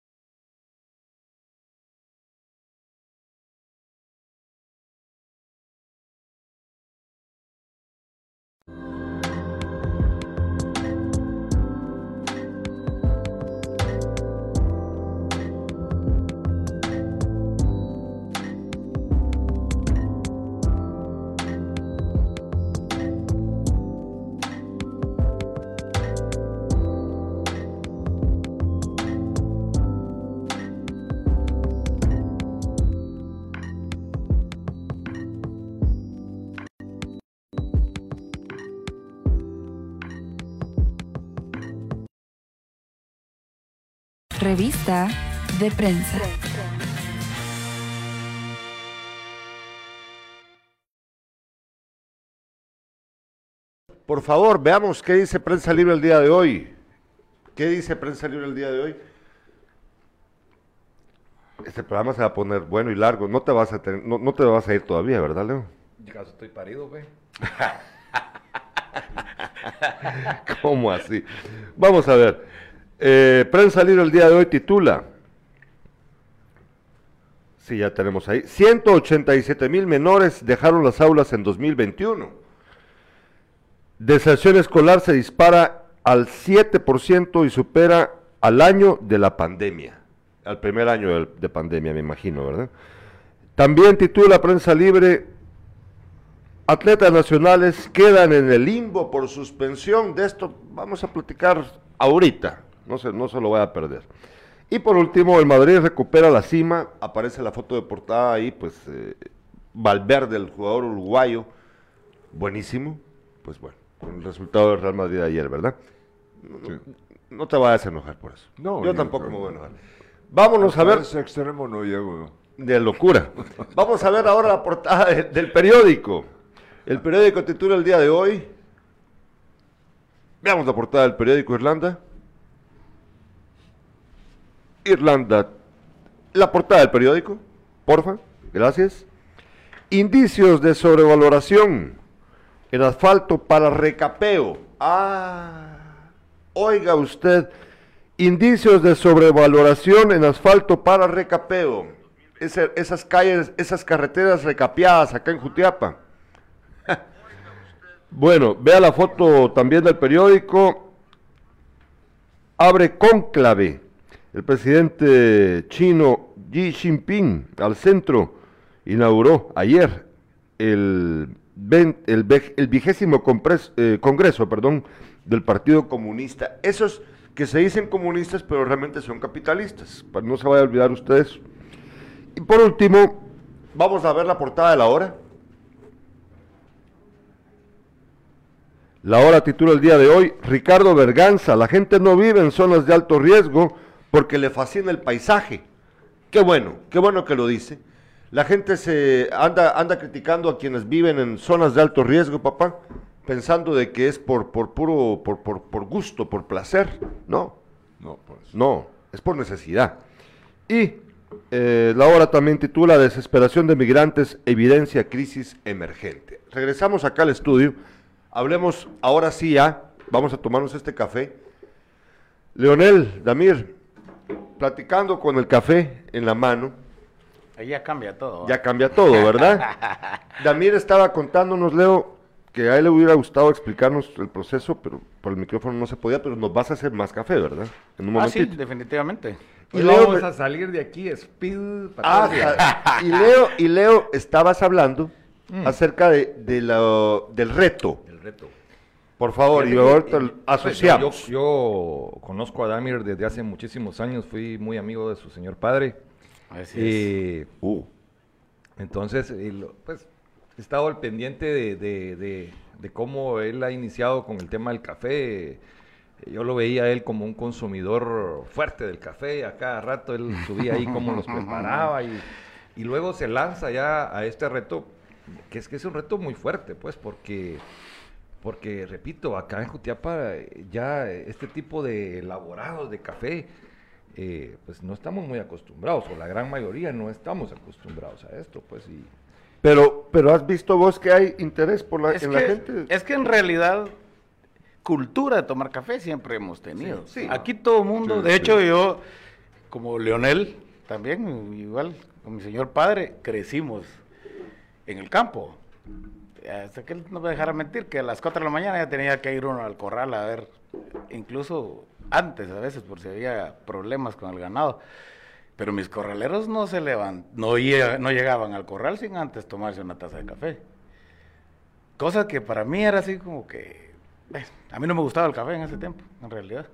Revista de prensa. Por favor, veamos qué dice Prensa Libre el día de hoy. ¿Qué dice Prensa Libre el día de hoy? Este programa se va a poner bueno y largo. No te vas a, tener- no, no te vas a ir todavía, ¿verdad, Leo? Caso estoy parido, ve. ¿Cómo así? Vamos a ver. Eh, Prensa Libre el día de hoy titula. Sí, ya tenemos ahí. 187 mil menores dejaron las aulas en 2021. Deserción escolar se dispara al 7% y supera al año de la pandemia. Al primer año del- de pandemia, me imagino, ¿verdad? También titula Prensa Libre Atletas nacionales quedan en el limbo por suspensión. De esto vamos a platicar ahorita. No se, no se lo voy a perder. Y por último, el Madrid recupera la cima. Aparece la foto de portada ahí, pues eh, Valverde, el jugador uruguayo. Buenísimo. Pues bueno, con el resultado del Real Madrid de ayer, ¿verdad? No, te vayas a enojar por eso. No, Yo yo tampoco me voy a enojar. Vámonos a ver. ese extremo no llego. De locura. Vamos a ver ahora la portada de- del periódico. El periódico titula el día de hoy. Veamos la portada del periódico Irlanda. Irlanda. La portada del periódico. Porfa. Gracias. Indicios de sobrevaloración en asfalto para recapeo. Ah. Oiga usted. Indicios de sobrevaloración en asfalto para recapeo. Esas calles, esas carreteras recapeadas acá en Jutiapa. bueno, vea la foto también del periódico. Abre cónclave. El presidente chino Xi Jinping al centro inauguró ayer el, el, el vigésimo eh, congreso perdón, del Partido Comunista. Esos que se dicen comunistas pero realmente son capitalistas. No se vaya a olvidar ustedes. Y por último, vamos a ver la portada de la hora. La hora titula el día de hoy, Ricardo Berganza, la gente no vive en zonas de alto riesgo porque le fascina el paisaje. Qué bueno, qué bueno que lo dice. La gente se anda, anda criticando a quienes viven en zonas de alto riesgo, papá, pensando de que es por, por puro, por, por, por gusto, por placer. No, No, no, es por necesidad. Y eh, la hora también titula Desesperación de migrantes, evidencia crisis emergente. Regresamos acá al estudio. Hablemos ahora sí ya, vamos a tomarnos este café. Leonel, Damir, platicando con el café en la mano, Ahí ya cambia todo. ya cambia todo, ¿verdad? Damir estaba contándonos, Leo, que a él le hubiera gustado explicarnos el proceso, pero por el micrófono no se podía, pero nos vas a hacer más café, ¿verdad? En un Ah, sí, momentito. definitivamente. Y Y Leo vamos a salir de aquí speed para Ah, y Leo, y Leo, estabas hablando Mm. acerca de, de la- del reto. El reto. Por favor, y eh, lo pues, asociamos. Yo, yo conozco a Damir desde hace muchísimos años, fui muy amigo de su señor padre. Así Eh, Uh, entonces, eh, lo- pues, he estado al pendiente de, de- de- de cómo él ha iniciado con el tema del café. Eh, Yo lo veía a él como un consumidor fuerte del café, a cada rato él subía ahí cómo los preparaba y, y luego se lanza ya a este reto, que es que es un reto muy fuerte, pues, porque, porque repito, acá en Jutiapa eh, ya este tipo de elaborados de café, eh, pues no estamos muy acostumbrados, o la gran mayoría no estamos acostumbrados a esto, pues, y pero, pero has visto vos que hay interés por la, Es en que, la gente. es que en realidad cultura de tomar café siempre hemos tenido. Sí, sí. Aquí todo el mundo, Sí, de sí. hecho yo, como Leonel, también, igual, con mi señor padre, crecimos en el campo. Hasta que él no me dejara mentir, que a las 4 de la mañana ya tenía que ir uno al corral a ver, incluso antes a veces, por si había problemas con el ganado. Pero mis corraleros no se levan, no, no llegaban al corral sin antes tomarse una taza de café. Cosa que para mí era así como que... a mí no me gustaba el café en ese tiempo, en realidad.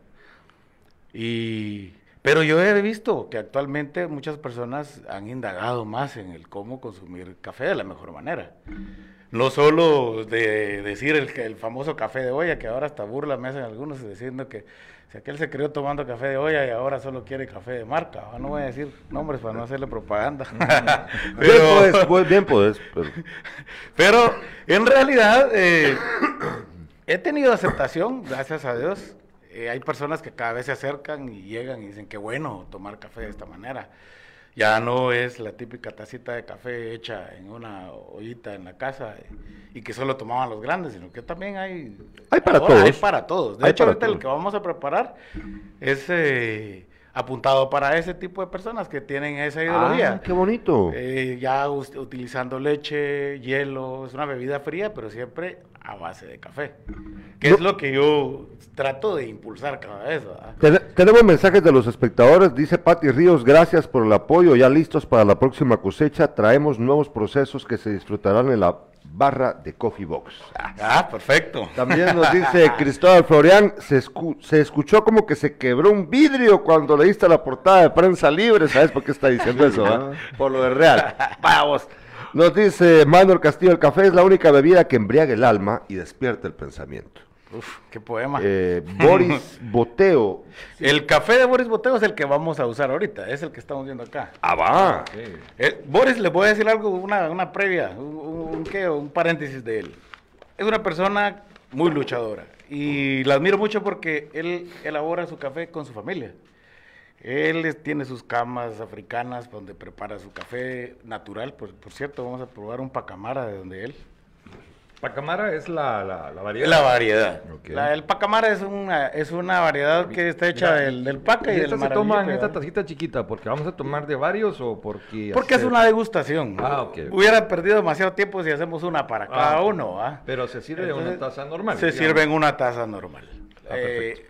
Y, pero yo he visto que actualmente muchas personas han indagado más en el cómo consumir café de la mejor manera. No solo de decir el, el famoso café de olla, que ahora hasta burla me hacen algunos diciendo que si aquel se crió tomando café de olla y ahora solo quiere café de marca. Ah, No voy a decir nombres para no hacerle propaganda. Bien podés, vos bien podés, pero- Pero en realidad eh, he tenido aceptación, gracias a Dios. Eh, hay personas que cada vez se acercan y llegan y dicen que bueno tomar café de esta manera. Ya no es la típica tacita de café hecha en una ollita en la casa y que solo tomaban los grandes, sino que también hay... Hay para ahora Hay todos. para todos. De Hay hecho, ahorita el todos. que vamos a preparar es eh, apuntado para ese tipo de personas que tienen esa ideología. Ah, qué bonito. Eh, ya utilizando leche, hielo, es una bebida fría, pero siempre a base de café. Que No. es lo que yo trato de impulsar cada vez, tenemos mensajes de los espectadores. Dice Pati Ríos, gracias por el apoyo. Ya listos para la próxima cosecha. Traemos nuevos procesos que se disfrutarán en la barra de Coffee Box. Ah, perfecto. También nos dice Cristóbal Florian, se, escu- se escuchó como que se quebró un vidrio cuando leíste la portada de prensa libre. ¿Sabes por qué está diciendo eso? ah? Por lo de Real. Vamos. Nos dice Manuel Castillo, el café es la única bebida que embriaga el alma y despierta el pensamiento. Uf, qué poema. Eh, Boris Boteo. El café de Boris Boteo es el que vamos a usar ahorita, es el que estamos viendo acá. Ah, va. Eh, Boris, le voy a decir algo, una, una previa, un, un- un qué, un paréntesis de él. Es una persona muy luchadora y la admiro mucho porque él elabora su café con su familia. Él tiene sus camas africanas donde prepara su café natural. Por, por cierto, vamos a probar un pacamara de donde él. Pacamara es la, la, la variedad. La variedad. La- el pacamara es una, es una variedad que está hecha Mira, del, del paca y, ¿Y del esta se toma en esta tacita chiquita? ¿Porque vamos a tomar de varios o porque...? Porque es una degustación. Ah, ok. Hubiera perdido demasiado tiempo si hacemos una para cada Ah, ok. uno. ¿ah? Pero se sirve en una taza normal. Se digamos. sirve en una taza normal. Ah, Eh,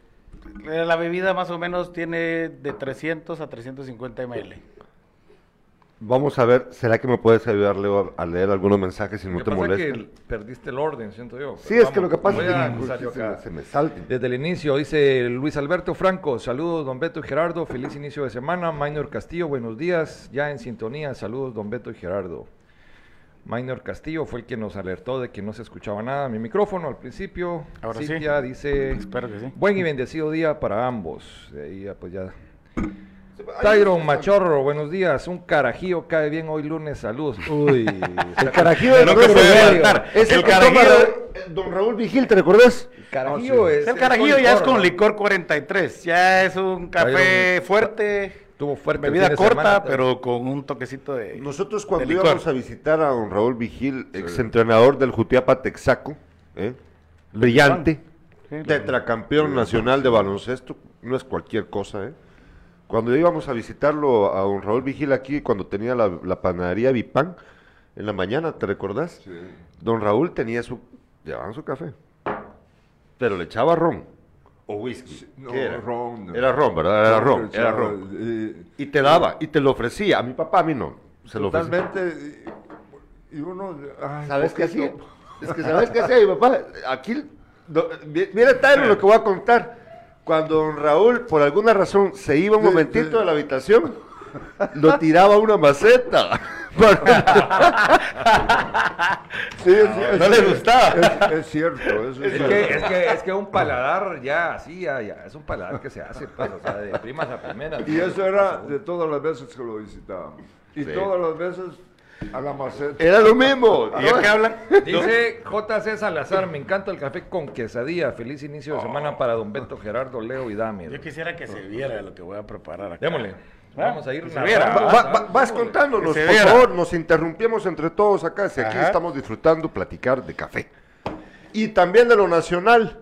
la bebida más o menos tiene de 300 a 350 ml. Vamos a ver, ¿será que me puedes ayudar, Leo, a leer algunos mensajes si no te es molesta? que perdiste el orden, siento yo. Sí, es que lo que pasa es que se, se me salta. Desde el inicio, dice Luis Alberto Franco, saludos don Beto y Gerardo, feliz inicio de semana. Minor Castillo, buenos días, ya en sintonía, saludos don Beto y Gerardo. Minor Castillo fue el que nos alertó de que no se escuchaba nada. Mi micrófono al principio. Ahora sí. Cintia dice, Espero que sí. buen y bendecido día para ambos. De ahí ya, pues ya. Tyron Machorro, buenos días. Un carajillo cae bien hoy lunes. Saludos. Uy. El carajillo de es el, El carajillo de- Ra- don Raúl Vigil, ¿te recordás? Carajillo es. El carajillo es ya es licor, con licor 43. Ya es un café Tyron, fuerte. Tuvo fuerte Bebida corta, semana. pero con un toquecito de. Nosotros cuando de licor. íbamos a visitar a don Raúl Vigil, exentrenador del Jutiapa Texaco, ¿eh? brillante, tetracampeón nacional de baloncesto, no es cualquier cosa, ¿eh? Cuando íbamos a visitarlo a don Raúl Vigil aquí, cuando tenía la, la panadería Vipan, en la mañana, ¿te recordás? Sí. Don Raúl tenía su, llevaban su café, pero le echaba ron o whisky. No, ¿Qué era? ron. Era ron, ¿verdad? Era ron, era ron. y- Y te daba, y te lo ofrecía. A mi papá, a mí no. Se lo ofrecía. Totalmente. Y, y uno. ay, ¿Sabes qué hacía? Es que ¿sabes qué hacía mi papá? Aquí, no, mi- mira Tyron lo que voy a contar. Cuando don Raúl, por alguna razón, se iba un momentito sí. de la habitación, lo tiraba a una maceta. Sí, es- es- no le gustaba. Es, es cierto. eso es Es cierto. que, es, que, es que un paladar ya, así, ya, ya, es un paladar que se hace, pues, o sea, de primas a primeras. Y eso era de todas las veces que lo visitábamos. Y Sí. todas las veces a la maceta. Era lo mismo. ¿Y que hablan? Dice JC Salazar, me encanta el café con quesadilla. Feliz inicio de semana para don Beto, Gerardo, Leo y Dami. Yo quisiera que se viera lo que voy a preparar acá. Démosle. Vamos a ir narrando. viera. Va- va- va- vas contándonos, por viera. favor, nos interrumpimos entre todos acá, si aquí Ajá. estamos disfrutando platicar de café. Y también de lo nacional.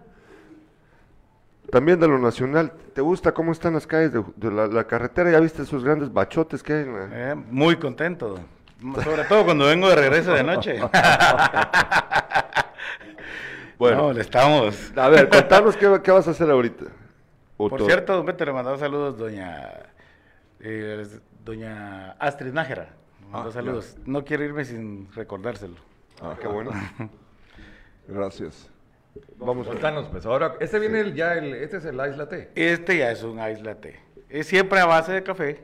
También de lo nacional. ¿Te gusta cómo están las calles de, de la, la carretera? ¿Ya viste esos grandes bachotes que hay en la- Eh, muy contento. Sobre todo cuando vengo de regreso de noche. Bueno. No, le estamos. A ver, contanos qué, qué vas a hacer ahorita. O Por todo. cierto, don Beto, le mandaba saludos doña eh, doña Astrid Nájera. Ah, saludos. No quiero irme sin recordárselo. Ah, qué bueno. Gracias. Vamos a Contanos, pues ahora, este viene el, ya, el, este es el Ice Latte. Este ya es un ice latte. Es siempre a base de café,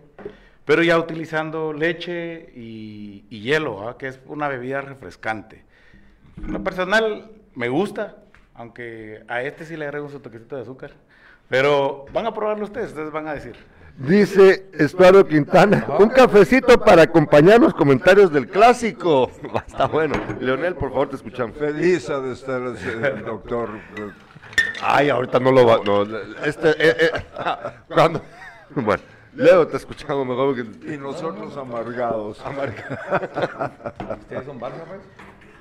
pero ya utilizando leche y, y hielo, ¿ah? que es una bebida refrescante. En lo personal me gusta, aunque a este sí le agrego su toquecito de azúcar. Pero van a probarlo ustedes, ustedes van a decir. Dice Estuardo Quintana, un cafecito para acompañar los comentarios del clásico. Está bueno. Leonel, por favor, te escuchamos. Feliz de estar el doctor. Ay, ahorita no lo va. No, este, eh, eh, cuando, bueno, Leo, te escuchamos mejor. porque- Y nosotros amargados. ¿Ustedes son pues?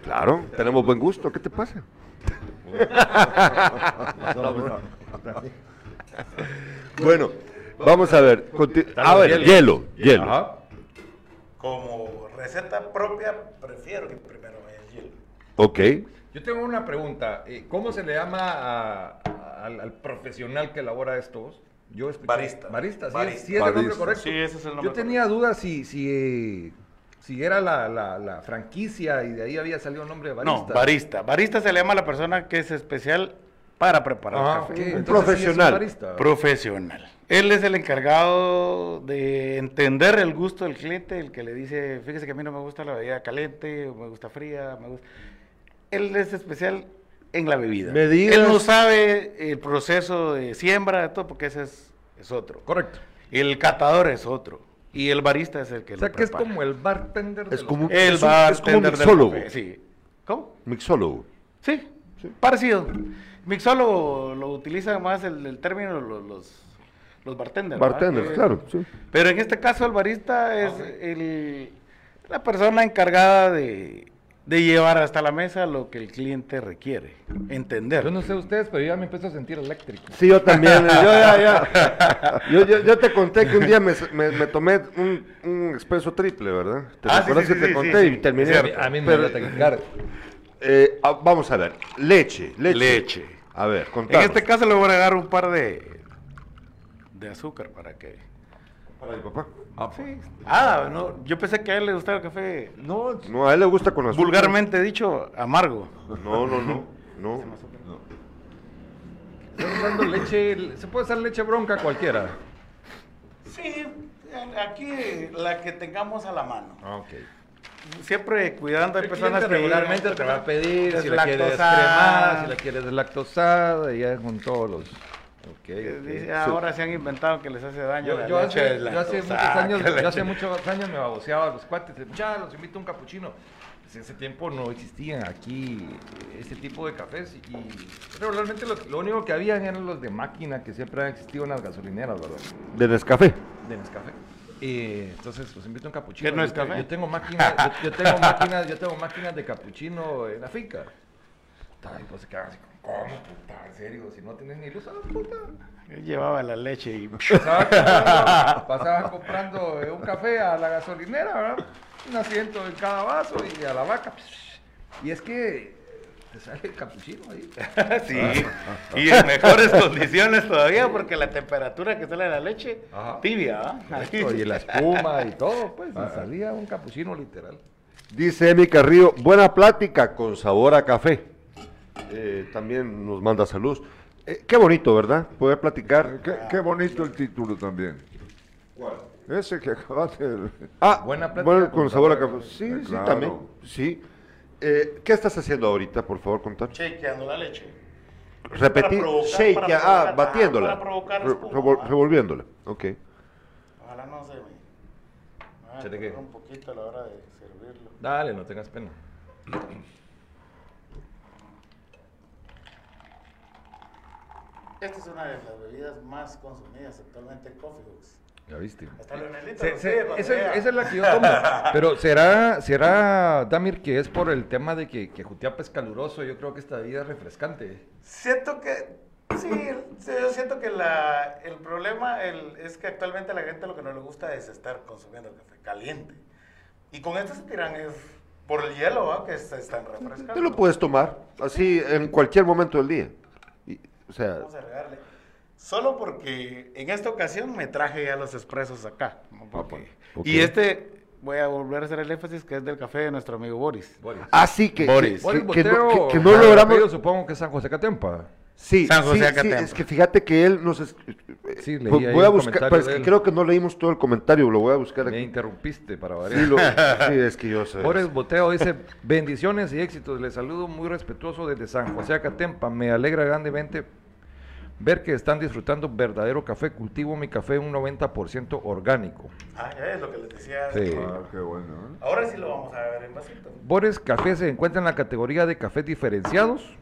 Claro, tenemos buen gusto. ¿Qué te pasa? bueno, vamos a ver. A ver, hielo, hielo. Ajá. Como receta propia, prefiero que primero vaya hielo. Ok. Yo tengo una pregunta. eh, ¿Cómo se le llama a- a- al, al profesional que elabora estos? Yo escuché- Barista. Barista, sí, Barista. es- sí es el nombre correcto. Sí, ese es el nombre Yo tenía dudas si, si, eh, si era la, la- la franquicia y de ahí había salido el nombre de barista. No, barista. Barista se le llama a la persona que es especial para preparar Ah, café. ok, Un entonces sí es un profesional. barista. Profesional. Él es el encargado de entender el gusto del cliente, el que le dice, fíjese que a mí no me gusta la bebida caliente, o me gusta fría, me gusta... Él es especial en la bebida. Él no sabe el proceso de siembra, de todo, porque ese es, es otro. Correcto. El catador es otro. Y el barista es el que O sea lo que es prepara. como el bartender. de Es como-. El es un- es como bartender mixólogo. Sí. ¿Cómo? Mixólogo. Sí, parecido. Mixólogo lo utiliza más el, el término los, los, los bartenders. ¿verdad? Bartender, Que- claro. Sí. Pero en este caso el barista es el, la persona encargada de, de llevar hasta la mesa lo que el cliente requiere, entender. Yo no sé ustedes, pero yo ya me empiezo a sentir eléctrico. Sí, yo también. Yo, ya, ya. Yo, yo- yo te conté que un día me, me- me tomé un, un expreso triple, ¿verdad? ¿Te Ah, sí, recuerdas sí, que sí, te conté sí, y terminé? A mí, a mí me Pero, dio taquicardia. eh, ah, vamos a ver. Leche, leche. Leche. A ver, En contanos. este caso le voy a agregar un par de, de azúcar para que... Para mi papá. Sí. Ah, no, yo pensé que a él le gustaba el café No, No, a él le gusta con azúcar. vulgarmente dicho amargo. No, no, no. no. Estás usando leche, se puede usar leche bronca cualquiera. Sí, aquí la que tengamos a la mano. Ah, ok. siempre cuidando, hay El personas que regularmente te va a pedir si la quieres cremada, si la quieres deslactosada, y ya con todos los... ok. dice, ahora se han inventado que les hace daño Yo, la yo leche hace, yo hace muchos años, yo hace muchos años me baboseaba a los cuates, ya los invito a un capuchino. Pues en ese tiempo no existían aquí este tipo de cafés y regularmente lo, lo único que habían eran los de máquina que siempre han existido en las gasolineras, ¿verdad? De Nescafé. De Nescafé. Y entonces los invito a un capuchino. ¿Qué no es Yo café? Yo tengo máquinas, yo, yo tengo máquinas, yo tengo máquinas de capuchino en la finca. Ay, pues se quedan así, ¿cómo puta? ¿En serio? Si no tienes ni luz, ah, puta. Él llevaba la leche y Pasaba comprando, pasaba comprando eh, un café a la gasolinera, ¿verdad? Un asiento en cada vaso y a la vaca. Y es que te sale el capuchino ahí. sí, y en mejores condiciones todavía porque la temperatura que sale de la leche, Ajá. tibia, ¿ah? Esto, y la espuma y todo, pues. y salía un capuchino literal. Dice Emi Carrillo, buena plática con sabor a café. Eh, también nos manda saludos. Eh, qué bonito, ¿verdad? Poder platicar. Qué, qué bonito el título también. ¿Cuál? Ese que acabaste de... Ah, Buena plática bueno, con con sabor a café. Sí, Eh, sí, claro. también. Sí. Eh, ¿Qué estás haciendo ahorita, por favor, contar? Chequeando la leche. Repetir, provocar, shake, para ya, provocar, ah, batiéndola. para provocar Re- espuma, revol- ah. revolviéndola, ok. Ojalá no se me... me un poquito a la hora de servirlo. Dale, no tengas pena. Esta es una de las bebidas más consumidas actualmente en Coffee Hooks. Ya viste. Hasta Leonelito Se- lo se- pide para esa, esa es la que yo tomo. Pero será, será, Damir, que es por el tema de que, que Jutiapa es caluroso. Yo creo que esta vida es refrescante. Siento que, sí, sí, yo siento que la, el problema el- es que actualmente a la gente lo que no le gusta es estar consumiendo el café caliente. Y con esto se tiran es por el hielo, ¿va? Que se están refrescando. Te lo puedes tomar así en cualquier momento del día. O sea, Vamos a agregarle. Solo porque en esta ocasión me traje ya los expresos acá. ¿no? Porque- Ok. Y este, voy a volver a hacer el énfasis, que es del café de nuestro amigo Boris. Boris. así que, Boris. que, Boris que- que no, Botero, que- que no ah, logramos. supongo que es San José Catempa. Sí, San José sí, es que fíjate que él nos... es- Sí, leí voy ahí voy a buscar, comentario pero es de que él. creo que no leímos todo el comentario, lo voy a buscar Me aquí. interrumpiste para variar. Sí, lo- sí, es que yo sé. Boris Boteo dice, bendiciones y éxitos, les saludo muy respetuoso desde San José Acatempa, me alegra grandemente ver que están disfrutando verdadero café, cultivo mi café un 90% orgánico. Ah, ya es lo que les decía. Sí. Ah, qué bueno, ¿eh? Ahora sí lo vamos a ver en vasito. Boris Café se encuentra en la categoría de cafés diferenciados.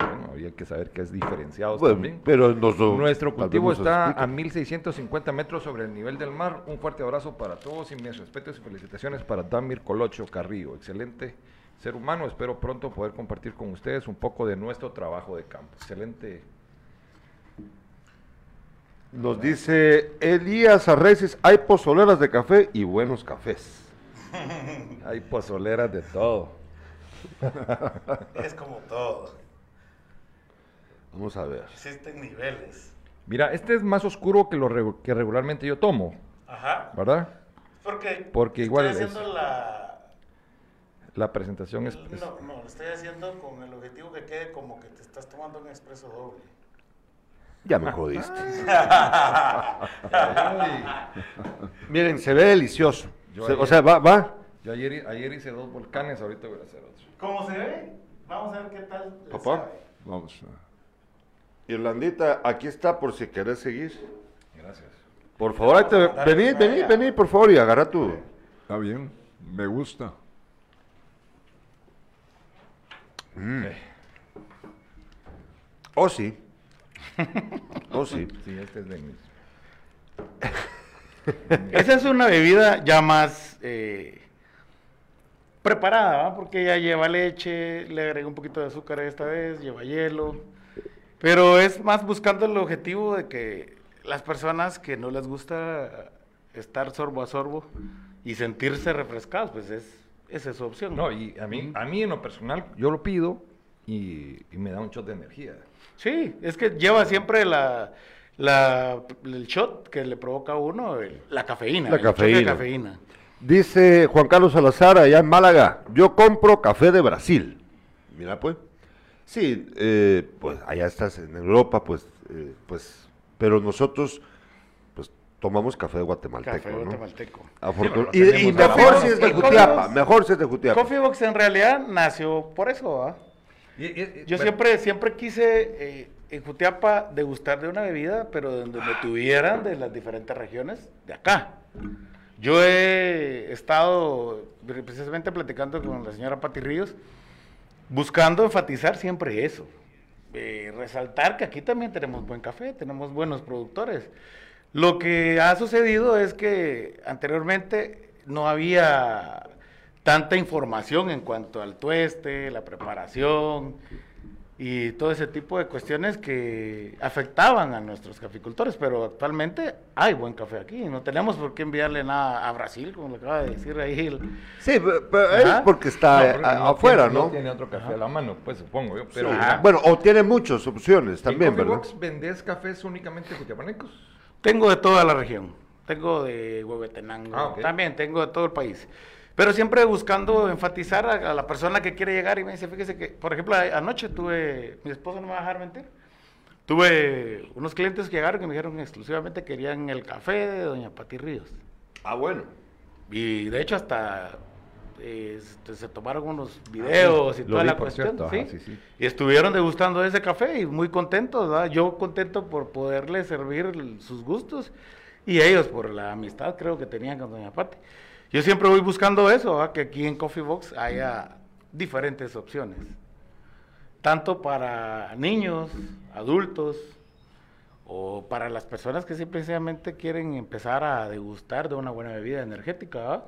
Bueno, había que saber qué es diferenciados Bueno, también. pero nos lo- Nuestro cultivo está a 1650 metros sobre el nivel del mar. Un fuerte abrazo para todos y mis respetos y felicitaciones para Damir Colocho Carrillo. Excelente ser humano. Espero pronto poder compartir con ustedes un poco de nuestro trabajo de campo. Excelente. Nos dice Elías Arreces, hay pozoleras de café y buenos cafés. Hay pozoleras de todo. Es como todo. Vamos a ver. Existen niveles. Mira, este es más oscuro que lo que regularmente yo tomo, Ajá. ¿verdad? Porque, Porque igual estoy es- haciendo la... La presentación es... es- No, no, lo estoy haciendo con el objetivo que quede como que te estás tomando un expreso doble. Ya me jodiste. Miren, se ve delicioso. Yo Se- o sea, va, va. Yo ayer, ayer hice dos volcanes, ahorita voy a hacer otro. ¿Cómo se ve? Vamos a ver qué tal. Papá. sabe. Vamos a... Irlandita, aquí está por si querés seguir. Gracias. Por favor, ahí te, vení, vení, vení, por favor, y agarra tu. Está bien, me gusta. Oh, sí. Oh, sí. Sí, este es de mis. Esa es una bebida ya más eh, preparada, ¿va? porque ya lleva leche, le agregué un poquito de azúcar esta vez, lleva hielo, pero es más buscando el objetivo de que las personas que no les gusta estar sorbo a sorbo y sentirse refrescados, pues es, esa es su opción. No, y a mí, a mí en lo personal, yo lo pido y, y me da un shot de energía. Sí, es que lleva siempre la, la- el shot que le provoca a uno el- la cafeína. La el choque de cafeína. cafeína. Dice Juan Carlos Salazar, allá en Málaga, yo compro café de Brasil. Mira, pues. Sí, eh, pues allá estás en Europa, pues, eh, pues, pero nosotros, pues, tomamos café guatemalteco. Café ¿no? guatemalteco. Afortun- Sí, y, y mejor si es de Jutiapa, Coffee mejor si es de Jutiapa. Coffee Box en realidad nació por eso, ¿ah? Y- y- y- Yo bueno, siempre, siempre quise eh, en Jutiapa degustar de una bebida, pero donde me tuvieran de las diferentes regiones de acá. Yo he estado precisamente platicando con la señora Pati Ríos, buscando enfatizar siempre eso. Eh, resaltar que aquí también tenemos buen café, tenemos buenos productores. Lo que ha sucedido es que anteriormente no había tanta información en cuanto al tueste, la preparación y todo ese tipo de cuestiones que afectaban a nuestros caficultores, pero actualmente hay buen café aquí, no tenemos por qué enviarle nada a Brasil, como lo acaba de decir ahí el, Sí, pe- pero es Ajá. porque está no, eh, porque a- no afuera, tiene- ¿no? tiene otro café a la mano, pues supongo yo. Pero Sí. Bueno, o tiene muchas opciones también, ¿en Coffee ¿verdad? Box vendés cafés únicamente jutiapanecos? Tengo de toda la región. Tengo de Huehuetenango. Ah, ok. También tengo de todo el país. Pero siempre buscando enfatizar a, a la persona que quiere llegar y me dice, fíjese que, por ejemplo, anoche tuve, mi esposo no me va a dejar mentir, tuve unos clientes que llegaron y me dijeron exclusivamente querían el café de Doña Pati Ríos. Ah, bueno. Y de hecho hasta eh, se tomaron unos videos y Lo toda vi, la por cuestión. cierto, ¿sí? ajá, sí, sí. Y estuvieron degustando ese café y muy contentos, ¿verdad? Yo contento por poderles servir sus gustos y ellos por la amistad creo que tenían con Doña Pati. Yo siempre voy buscando eso, ¿verdad? que aquí en Coffee Box haya diferentes opciones, tanto para niños, adultos, o para las personas que simplemente quieren empezar a degustar de una buena bebida energética. ¿verdad?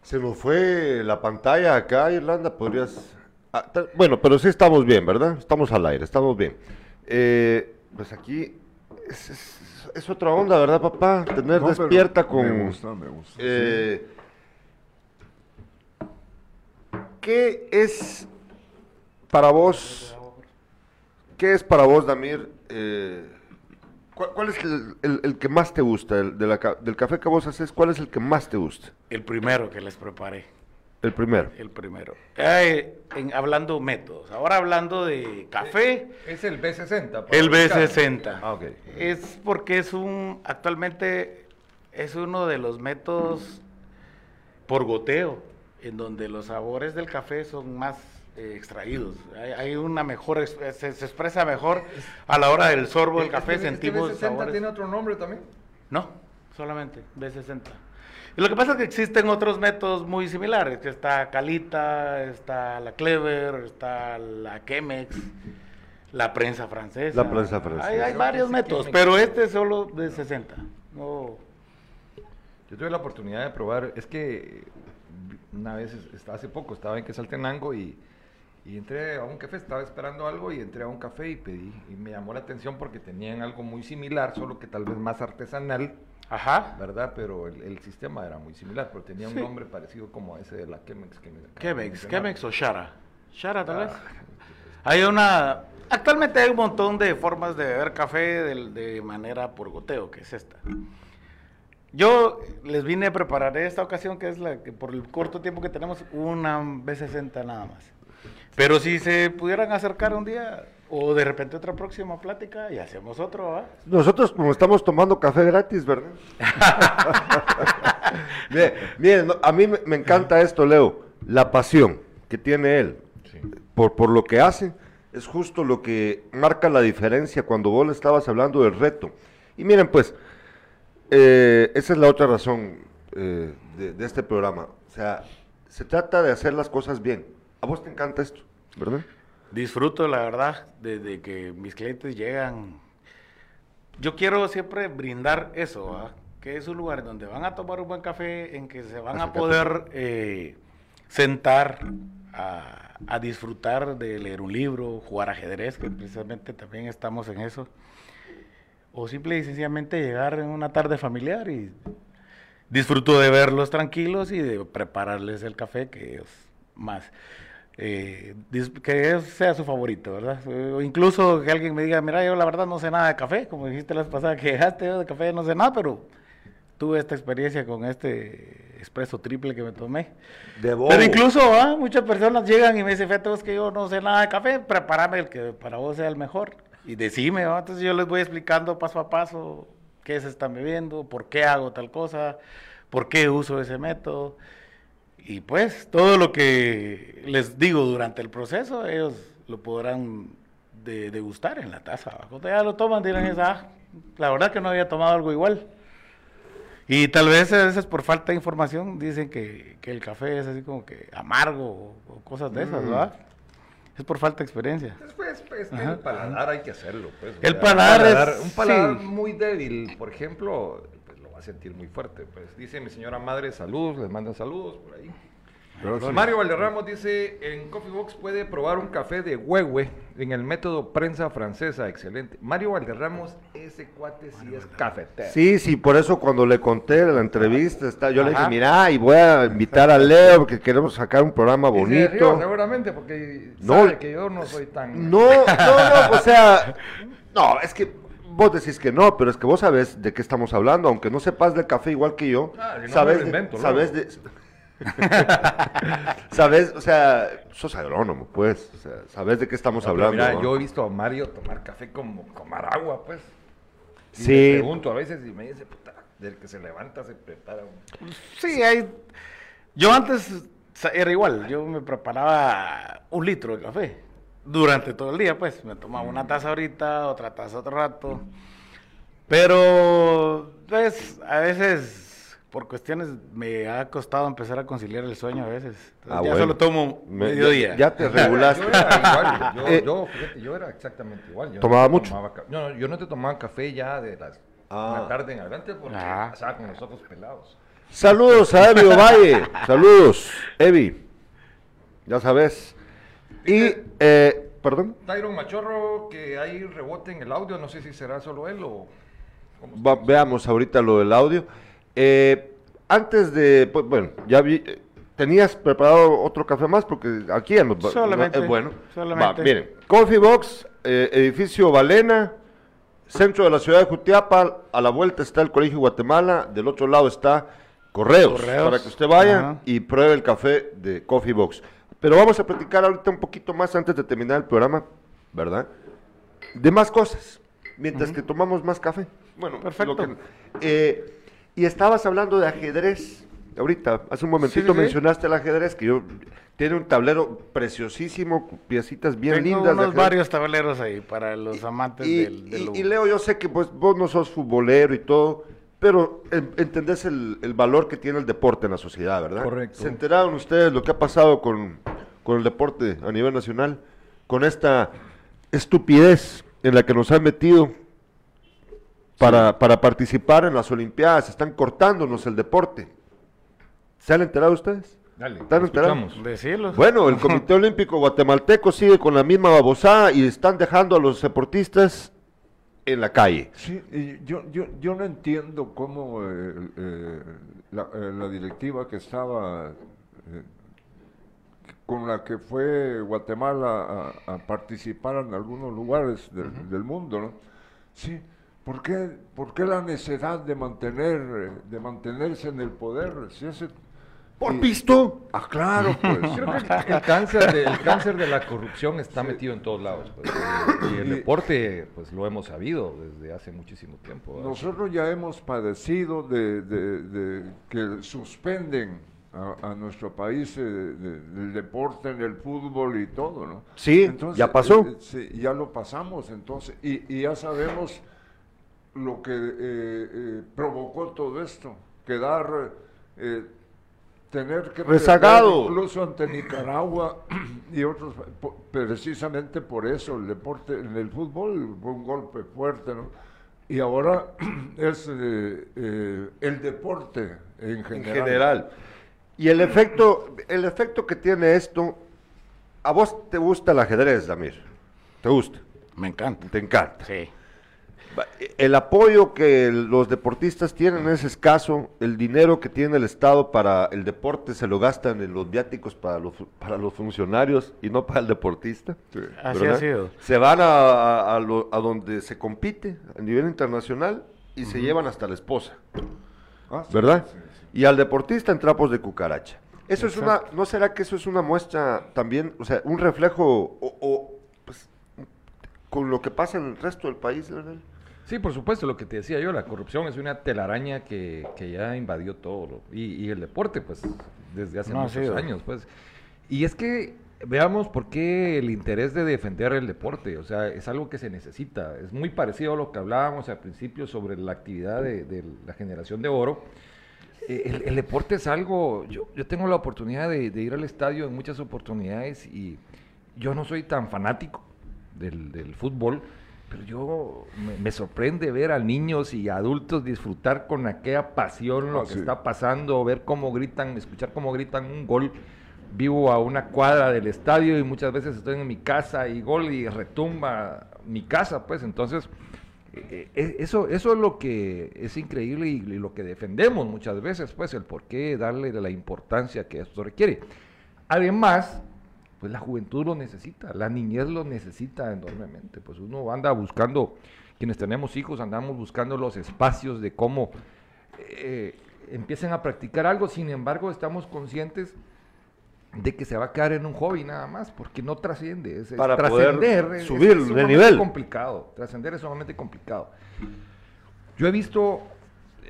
Se nos fue la pantalla acá, Irlanda, podrías... Ah, bueno, pero sí estamos bien, ¿verdad? Estamos al aire, estamos bien. Eh, pues aquí es otra onda, ¿verdad, papá? Tener No, despierta con... Me gusta, me gusta. Eh, ¿Qué es para vos, qué es para vos, Damir? eh, ¿cuál, cuál es el, el- el que más te gusta el- de la ca- del café que vos haces? ¿Cuál es el que más te gusta? El primero que les preparé. El primero. El primero. Eh, en- hablando métodos. Ahora hablando de café, Es el B60. para el ubicar. B60. Ah. Es porque es un, actualmente es uno de los métodos por goteo, en donde los sabores del café son más eh, extraídos. Hay, hay una mejor, se, se expresa mejor a la hora del sorbo del Este- café, este sentimos B60 sabores. tiene otro nombre también? No, solamente B60. Y lo que pasa es que existen otros métodos muy similares, que está Calita, está la Clever, está la Chemex, la prensa francesa. La prensa francesa. Hay, varios métodos, pero este es solo de 60. No, Yo tuve la oportunidad de probar, es que una vez, hace poco, estaba en Quesaltenango y, y entré a un café, estaba esperando algo y entré a un café y pedí, y me llamó la atención porque tenían algo muy similar, solo que tal vez más artesanal, Ajá. ¿verdad? Pero el, el sistema era muy similar, pero tenía un nombre parecido como ese de la Chemex. Que me Chemex. Chemex o Shara. Shara tal vez. Ah, Hay una... Actualmente hay un montón de formas de beber café de, de manera por goteo, que es esta. Yo les vine a preparar esta ocasión, que es la que por el corto tiempo que tenemos, una B60 nada más. Pero si se pudieran acercar un día, o de repente otra próxima plática, y hacemos otro. Nosotros como estamos tomando café gratis, ¿verdad? Bien, miren, a mí me, me encanta esto, Leo, la pasión que tiene él Sí. por, por lo que hace, es justo lo que marca la diferencia cuando vos le estabas hablando del reto. Y miren, pues, eh, esa es la otra razón eh, de, de este programa. O sea, se trata de hacer las cosas bien. A vos te encanta esto, ¿verdad? Disfruto, la verdad, desde que mis clientes llegan. Yo quiero siempre brindar eso, que es un lugar donde van a tomar un buen café, en que se van a poder eh, sentar a, a disfrutar de leer un libro, jugar ajedrez, que precisamente también estamos en eso. O simple y sencillamente llegar en una tarde familiar y disfruto de verlos tranquilos y de prepararles el café que ellos más eh, que es- sea su favorito, ¿verdad? O incluso que alguien me diga, mira, yo la verdad no sé nada de café, como dijiste la vez pasada que dejaste yo de café, no sé nada, pero tuve esta experiencia con este expreso triple que me tomé. De Pero incluso ah, muchas personas llegan y me dicen, fíjate vos que yo no sé nada de café, prepárame el que para vos sea el mejor. y decime, entonces yo les voy explicando paso a paso qué se están bebiendo, por qué hago tal cosa, por qué uso ese método. Y pues todo lo que les digo durante el proceso, ellos lo podrán de- degustar en la taza. Cuando ya lo toman, dirán, ah, la verdad que no había tomado algo igual. Y tal vez a veces por falta de información dicen que, que el café es así como que amargo o, o cosas de esas, ¿verdad? Es por falta de experiencia. Después, pues, Ajá. el paladar hay que hacerlo. Pues, El paladar es- Un paladar sí. muy débil, por ejemplo, sentir muy fuerte. Pues dice mi señora madre, saludos, les mandan saludos por ahí. Mario Valderramos dice, en Coffee Box puede probar un café de huehue en el método prensa francesa, excelente. Mario Valderramos, ese cuate sí es cafetero. Sí, sí, por eso cuando le conté la entrevista, está, yo le dije, Ajá. mira, y voy a invitar a Leo porque queremos sacar un programa bonito. seguramente porque No, sabe que yo no soy tan... No, no, no, o sea, no, es que vos decís que no, pero es que vos sabés de qué estamos hablando, aunque no sepas del café igual que yo, Ah, yo no sabes, me lo de- invento, sabes de, sabes, o sea, sos agrónomo, pues, o sea, sabes de qué estamos No, hablando. mira, ¿no? yo he visto a Mario tomar café como tomar agua, pues. Y Sí. Le pregunto a veces y me dice, puta, del que se levanta se prepara un... Sí, hay... Yo antes era igual, yo me preparaba un litro de café durante todo el día, pues me tomaba una taza ahorita, otra taza otro rato, pero pues a veces por cuestiones me ha costado empezar a conciliar el sueño a veces, Entonces, Ah, ya bueno. solo tomo Me- mediodía. Ya, ya te regulaste. Yo era igual, yo, Eh, yo, fíjate, yo era exactamente igual. Yo no ¿Tomaba te mucho? tomaba no, no, yo no te tomaba café ya de las Ah. la tarde en adelante porque Ah. pasaba con los ojos pelados. Saludos a Evi Ovalle, saludos, Evi, ya sabes. Y, eh, perdón, Tyron Machorro, que hay rebote en el audio, no sé si será solo él o... ¿cómo Va- veamos ahorita lo del audio. Eh, antes de, pues, bueno, ya vi, eh, tenías preparado otro café más porque aquí ya nos va- Solamente, eh, bueno, solamente. va, miren, Coffee Box, eh, edificio Valena, centro de la ciudad de Jutiapa, a la vuelta está el Colegio Guatemala, del otro lado está Correos, Correos. para que usted vaya Ajá. y pruebe el café de Coffee Box. Pero vamos a platicar ahorita un poquito más antes de terminar el programa, ¿verdad? De más cosas, mientras que tomamos más café. Bueno, Perfecto. que- eh, y estabas hablando de ajedrez. Ahorita, hace un momentito Sí, sí, sí. mencionaste el ajedrez, que yo tiene un tablero preciosísimo, piecitas bien Tengo lindas. unos varios tableros ahí para los amantes Y, del, de y- Leo, yo sé que pues, vos no sos futbolero y todo, pero en- entendés el, el valor que tiene el deporte en la sociedad, ¿verdad? Correcto. ¿Se enteraron ustedes lo que ha pasado con, con el deporte a nivel nacional? Con esta estupidez en la que nos han metido para, para participar en las Olimpiadas. Están cortándonos el deporte. ¿Se han enterado ustedes? Dale, ¿Están enterados? Bueno, el Comité Olímpico Guatemalteco sigue con la misma babosada y están dejando a los deportistas en la calle. Sí, y yo, yo, yo no entiendo cómo eh, eh, la, eh, la directiva que estaba, con la que fue Guatemala a, a participar en algunos lugares del, del mundo, ¿no? Sí, ¿por qué, por qué la necesidad de mantener, de mantenerse en el poder? Si ese, Por y- pisto. Ah, claro, pues. Creo que el cáncer, de, el cáncer de la corrupción está metido en todos lados. pues, y, y el deporte, pues lo hemos sabido desde hace muchísimo tiempo. ¿verdad? Nosotros ya hemos padecido de, de- de que suspenden a, a nuestro país eh, de- del deporte, en el fútbol y todo, ¿no? Sí, ya pasó. eh, sí, ya lo pasamos, entonces, y, y ya sabemos lo que eh, eh, provocó todo esto, quedar, eh, tener que Rezagado. incluso ante Nicaragua y otros, precisamente por eso el deporte, en el fútbol fue un golpe fuerte, ¿no? Y ahora es eh, eh, el deporte en En general. Y el efecto, el efecto que tiene esto, a vos te gusta el ajedrez, Damir. ¿Te gusta? Me encanta. Te encanta. Sí. El apoyo que los deportistas tienen es escaso. El dinero que tiene el Estado para el deporte se lo gastan en los viáticos para los, para los funcionarios y no para el deportista. Así ¿verdad? ha sido. Se van a, a- a lo- a donde se compite a nivel internacional y se llevan hasta la esposa. Ah, sí, ¿verdad? sí. Y al deportista en trapos de cucaracha. Eso es una, ¿no será que eso es una muestra también, o sea, un reflejo o, o, pues, con lo que pasa en el resto del país, Leonel? Sí, por supuesto, lo que te decía yo, la corrupción es una telaraña que, que ya invadió todo. lo- y, y el deporte, pues, desde hace No muchos sido. años, pues. Y es que veamos por qué el interés de defender el deporte, o sea, es algo que se necesita. Es muy parecido a lo que hablábamos al principio sobre la actividad de, de la generación de oro. Eh, El, el deporte es algo, yo, yo tengo la oportunidad de, de ir al estadio en muchas oportunidades y yo no soy tan fanático del, del fútbol, pero yo me, me sorprende ver a niños y adultos disfrutar con aquella pasión lo Ah, que sí. está pasando, ver cómo gritan, escuchar cómo gritan un gol. Vivo a una cuadra del estadio y muchas veces estoy en mi casa y gol y retumba mi casa, pues entonces eso, eso es lo que es increíble y, y lo que defendemos muchas veces, pues el por qué darle la importancia que esto requiere. Además, pues la juventud lo necesita, la niñez lo necesita enormemente, pues uno anda buscando, quienes tenemos hijos, andamos buscando los espacios de cómo eh, empiecen a practicar algo, sin embargo estamos conscientes de que se va a quedar en un hobby nada más, porque no trasciende. Es, Para poder trascender es- es subir de nivel. complicado. Trascender es sumamente complicado. Yo he visto,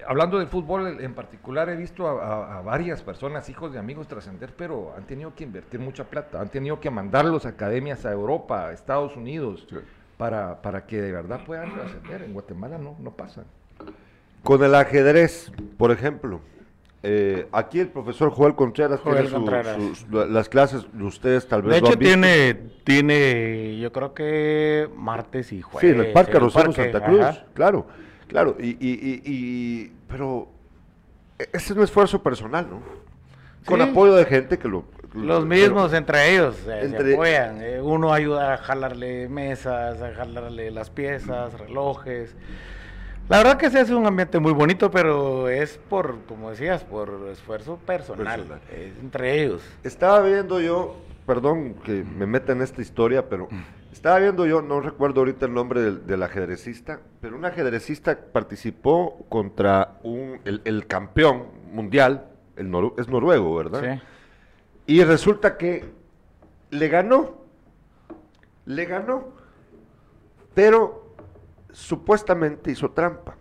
hablando del fútbol en particular, he visto a, a- a varias personas, hijos de amigos, trascender, pero han tenido que invertir mucha plata, han tenido que mandarlos a academias a Europa, a Estados Unidos, Sí. para, para que de verdad puedan trascender. En Guatemala no, no pasa. Con el ajedrez, por ejemplo. Eh, aquí el profesor Joel Contreras Joel tiene su- Contreras. sus- las clases de ustedes tal vez De lo hecho, han visto. tiene, tiene, yo creo que martes y jueves. Sí, en el Parque Rosero Santa Cruz, ajá. claro, claro, y, y, y, y- pero e- ese es un esfuerzo personal, ¿no? Con apoyo de gente que lo... Los mismos entre ellos eh, se apoyan. eh, uno ayuda a jalarle mesas, a jalarle las piezas, relojes. La verdad que se hace un ambiente muy bonito, pero es por, como decías, por esfuerzo personal, Personal. entre ellos. Estaba viendo yo, perdón que me meta en esta historia, pero estaba viendo yo, no recuerdo ahorita el nombre del, del ajedrecista, pero un ajedrecista participó contra un, el, el campeón mundial, el noru- es noruego, ¿verdad? Sí. Y resulta que le ganó, le ganó, pero supuestamente hizo trampa.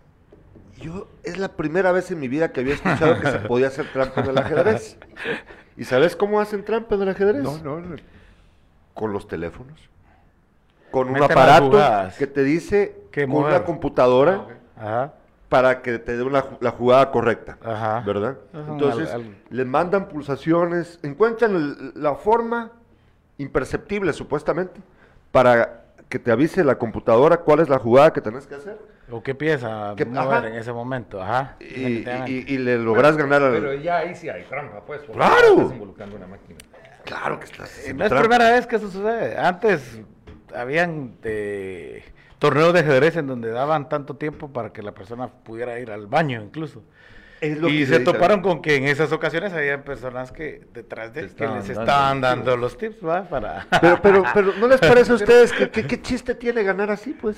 Yo es la primera vez en mi vida que había escuchado que se podía hacer trampa en el ajedrez. ¿Y sabes cómo hacen trampa en el ajedrez? No, no, no. Con los teléfonos. Con un Meten aparato que te dice Qué con una computadora Ajá. para que te dé una la jugada correcta. Ajá. ¿Verdad? Ajá, Entonces, al- al- le mandan pulsaciones, encuentran el- la forma imperceptible, supuestamente, para que te avise la computadora cuál es la jugada que tenés que hacer. ¿O qué pieza Que- mover ajá. en ese momento? Ajá. Y, y- y le logras ganar al... Pero ya ahí sí hay trampa, pues. ¡Claro! Estás involucrando una máquina. Claro que estás Eh, No es trampa. primera vez que eso sucede. Antes habían eh, torneos de ajedrez en donde daban tanto tiempo para que la persona pudiera ir al baño incluso. Es lo Y que se toparon con que en esas ocasiones habían personas que detrás de Te que les estaban dando los tips, ¿va? Para... Pero, pero, pero, ¿no les parece a ustedes que, que- qué chiste tiene ganar así, pues?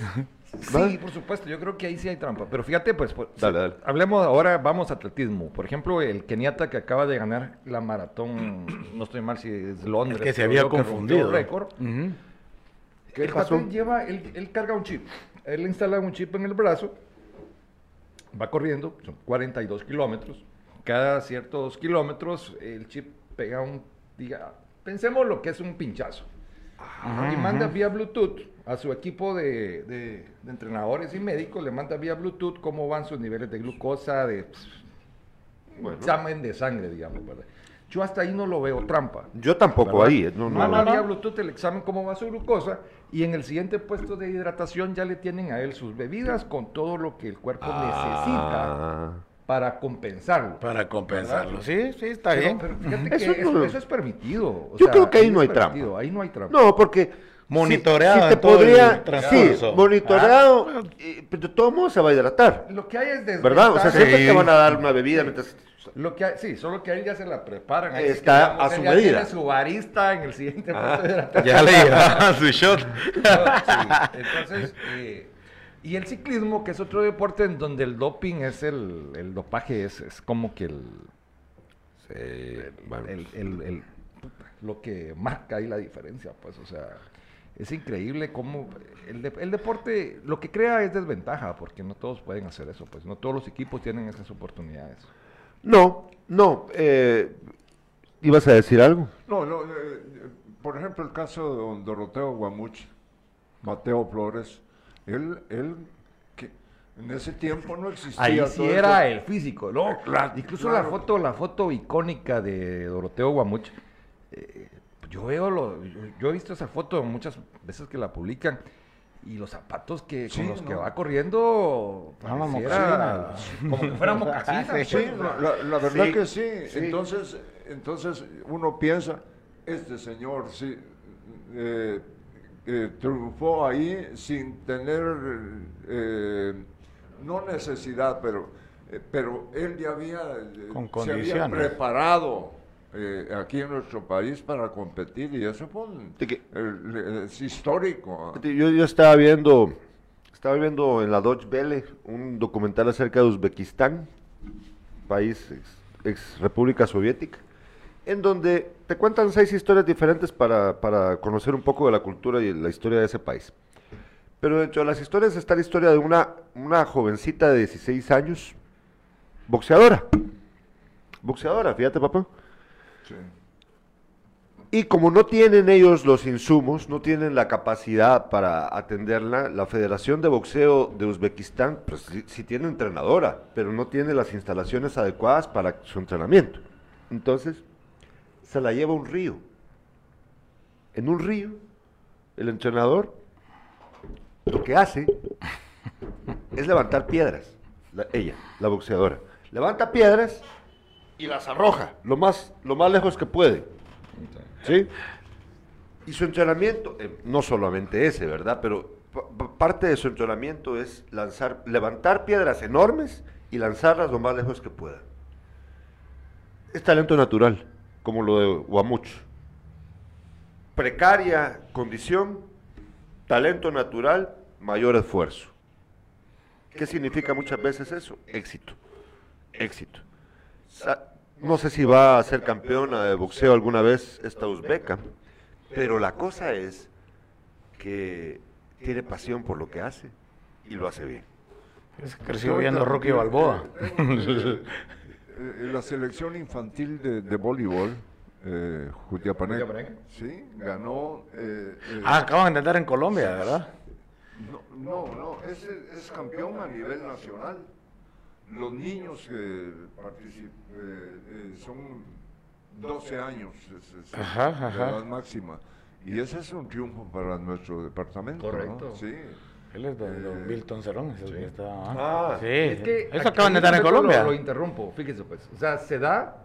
¿Va? Sí, por supuesto, yo creo que ahí sí hay trampa. Pero fíjate, pues, pues, Dale, dale. hablemos ahora, vamos a atletismo. Por ejemplo, el keniata que acaba de ganar la maratón, no estoy mal si es Londres. que se había confundido. récord. Ujú. ¿Qué el pasó? lleva, él, él carga un chip. Él instala un chip en el brazo, va corriendo, son 42 kilómetros. Cada ciertos kilómetros el chip pega un, diga, pensemos lo que es un pinchazo. y manda vía Bluetooth a su equipo de, de- de entrenadores y médicos, le manda vía Bluetooth cómo van sus niveles de glucosa, de Bueno. examen de sangre, digamos, ¿verdad? Yo hasta ahí no lo veo trampa. Yo tampoco ¿verdad? ahí. eh, No, no, Manda no. vía Bluetooth el examen cómo va su glucosa y en el siguiente puesto de hidratación ya le tienen a él sus bebidas con todo lo que el cuerpo necesita Ah. para compensarlo. Para compensarlo. ¿verdad? sí, sí, está Pero- bien. pero fíjate que Eso eso, no- eso es permitido. o Yo sea, creo que ahí no hay permitido, trampa. Ahí no hay trampa. No, porque... Monitoreado te el. Sí, transcurso. monitoreado. y- pero de todo modo se va a hidratar. Lo que hay es desventaja. ¿Verdad? O sea, siempre Sí. te van a dar una bebida mientras... Lo que hay, sí, solo que a él ya se la preparan. ahí Está digamos, a su medida. tiene su barista en el siguiente Ah. de hidratación. Ya le llevaban su shot. Sí, Entonces, eh, y el ciclismo, que es otro deporte en donde el doping es el, el dopaje, es, es como que el, el- bueno. el- el- lo que marca ahí la diferencia, pues, o sea, Es increíble cómo el, de- el deporte lo que crea es desventaja, porque no todos pueden hacer eso, pues no todos los equipos tienen esas oportunidades. No, no. eh, ¿Ibas a decir algo? No, no, eh, eh, por ejemplo, el caso de don Doroteo Guamuch, Mateo Flores, él, él, que en ese tiempo no existía. Ahí todo sí eso. era el físico, ¿no? Claro, Incluso la foto, la foto icónica de Doroteo Guamuch. eh, yo veo lo, yo, yo he visto esa foto muchas veces que la publican y los zapatos que Sí, con los que no. va corriendo Ah, pareciera como que fueran mocasinas. Sí, Sí, pues, no, la, la verdad Sí, que sí. sí. Entonces, entonces uno piensa, este señor sí eh, eh, triunfó ahí sin tener, eh, no necesidad, pero, eh, pero él ya había, Con se había preparado eh, aquí en nuestro país para competir y eso fue un- el- es histórico. Yo, yo estaba viendo, estaba viendo en la Deutsche Welle un documental acerca de Uzbekistán, país ex, ex República Soviética, en donde te cuentan seis historias diferentes para, para conocer un poco de la cultura y la historia de ese país. Pero dentro de las historias está la historia de una, una jovencita de 16 años, boxeadora. Boxeadora, fíjate papá. Y como no tienen ellos los insumos, no tienen la capacidad para atenderla, la Federación de Boxeo de Uzbekistán, pues sí, tiene entrenadora, pero no tiene las instalaciones adecuadas para su entrenamiento. Entonces, se la lleva a un río. En un río, el entrenador lo que hace es levantar piedras, la- ella, la boxeadora. Levanta piedras y las arroja lo más, lo más lejos que puede. ¿Sí? Y su entrenamiento, eh, no solamente ese, ¿verdad? Pero pa- pa- parte de su entrenamiento es lanzar, levantar piedras enormes y lanzarlas lo más lejos que pueda. Es talento natural, como lo de Guamuch. Precaria condición, talento natural, mayor esfuerzo. ¿Qué significa muchas veces eso? Éxito. Éxito. No sé si va a ser campeona de boxeo alguna vez esta uzbeca, pero la cosa es que tiene pasión por lo que hace y lo hace bien. Creció viendo Rocky Balboa. Eh, eh, la selección infantil de, de voleibol, eh, Jutiapaneca. sí, ganó. eh, eh, Ah, acaban de andar en Colombia, ¿verdad? no, no, no, es, es campeón a nivel nacional. Los niños que participan son 12 años, es, es Ajá, la ajá. edad máxima. Y ese es un triunfo para nuestro departamento. ¿no? Correcto. Sí. Él es don, don Eh, Milton Cerón. es el que está- Ah, sí. Es que Eso acaban de estar en lo- Colombia. Lo, interrumpo, fíjese pues. O sea, se da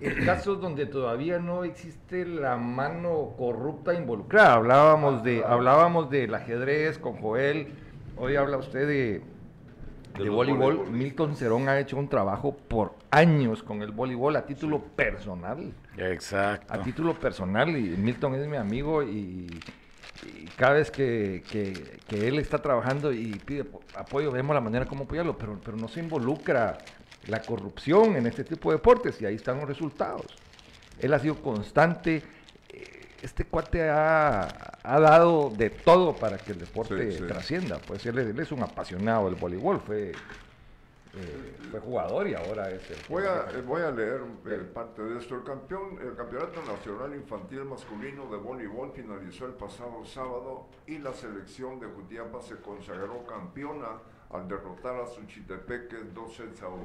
en casos donde todavía no existe la mano corrupta involucrada. Hablábamos de, hablábamos del ajedrez con Joel. Hoy habla usted de, de voleibol. Milton Cerón ha hecho un trabajo por años con el voleibol a título personal. Exacto. A título personal, y Milton es mi amigo y, y cada vez que, que- que él está trabajando y pide po- apoyo, vemos la manera como apoyarlo, pero, pero no se involucra la corrupción en este tipo de deportes y ahí están los resultados. Él ha sido constante. Este cuate ha, ha dado de todo para que el deporte Sí, sí. trascienda. Pues él, es- él es un apasionado del voleibol, fue, eh, fue jugador y ahora es el Voy a, voy a leer eh, parte de esto. El, campeón, el Campeonato Nacional Infantil Masculino de Voleibol finalizó el pasado sábado y la selección de Jutiapa se consagró campeona al derrotar a Suchitepeque 2 sets a 1.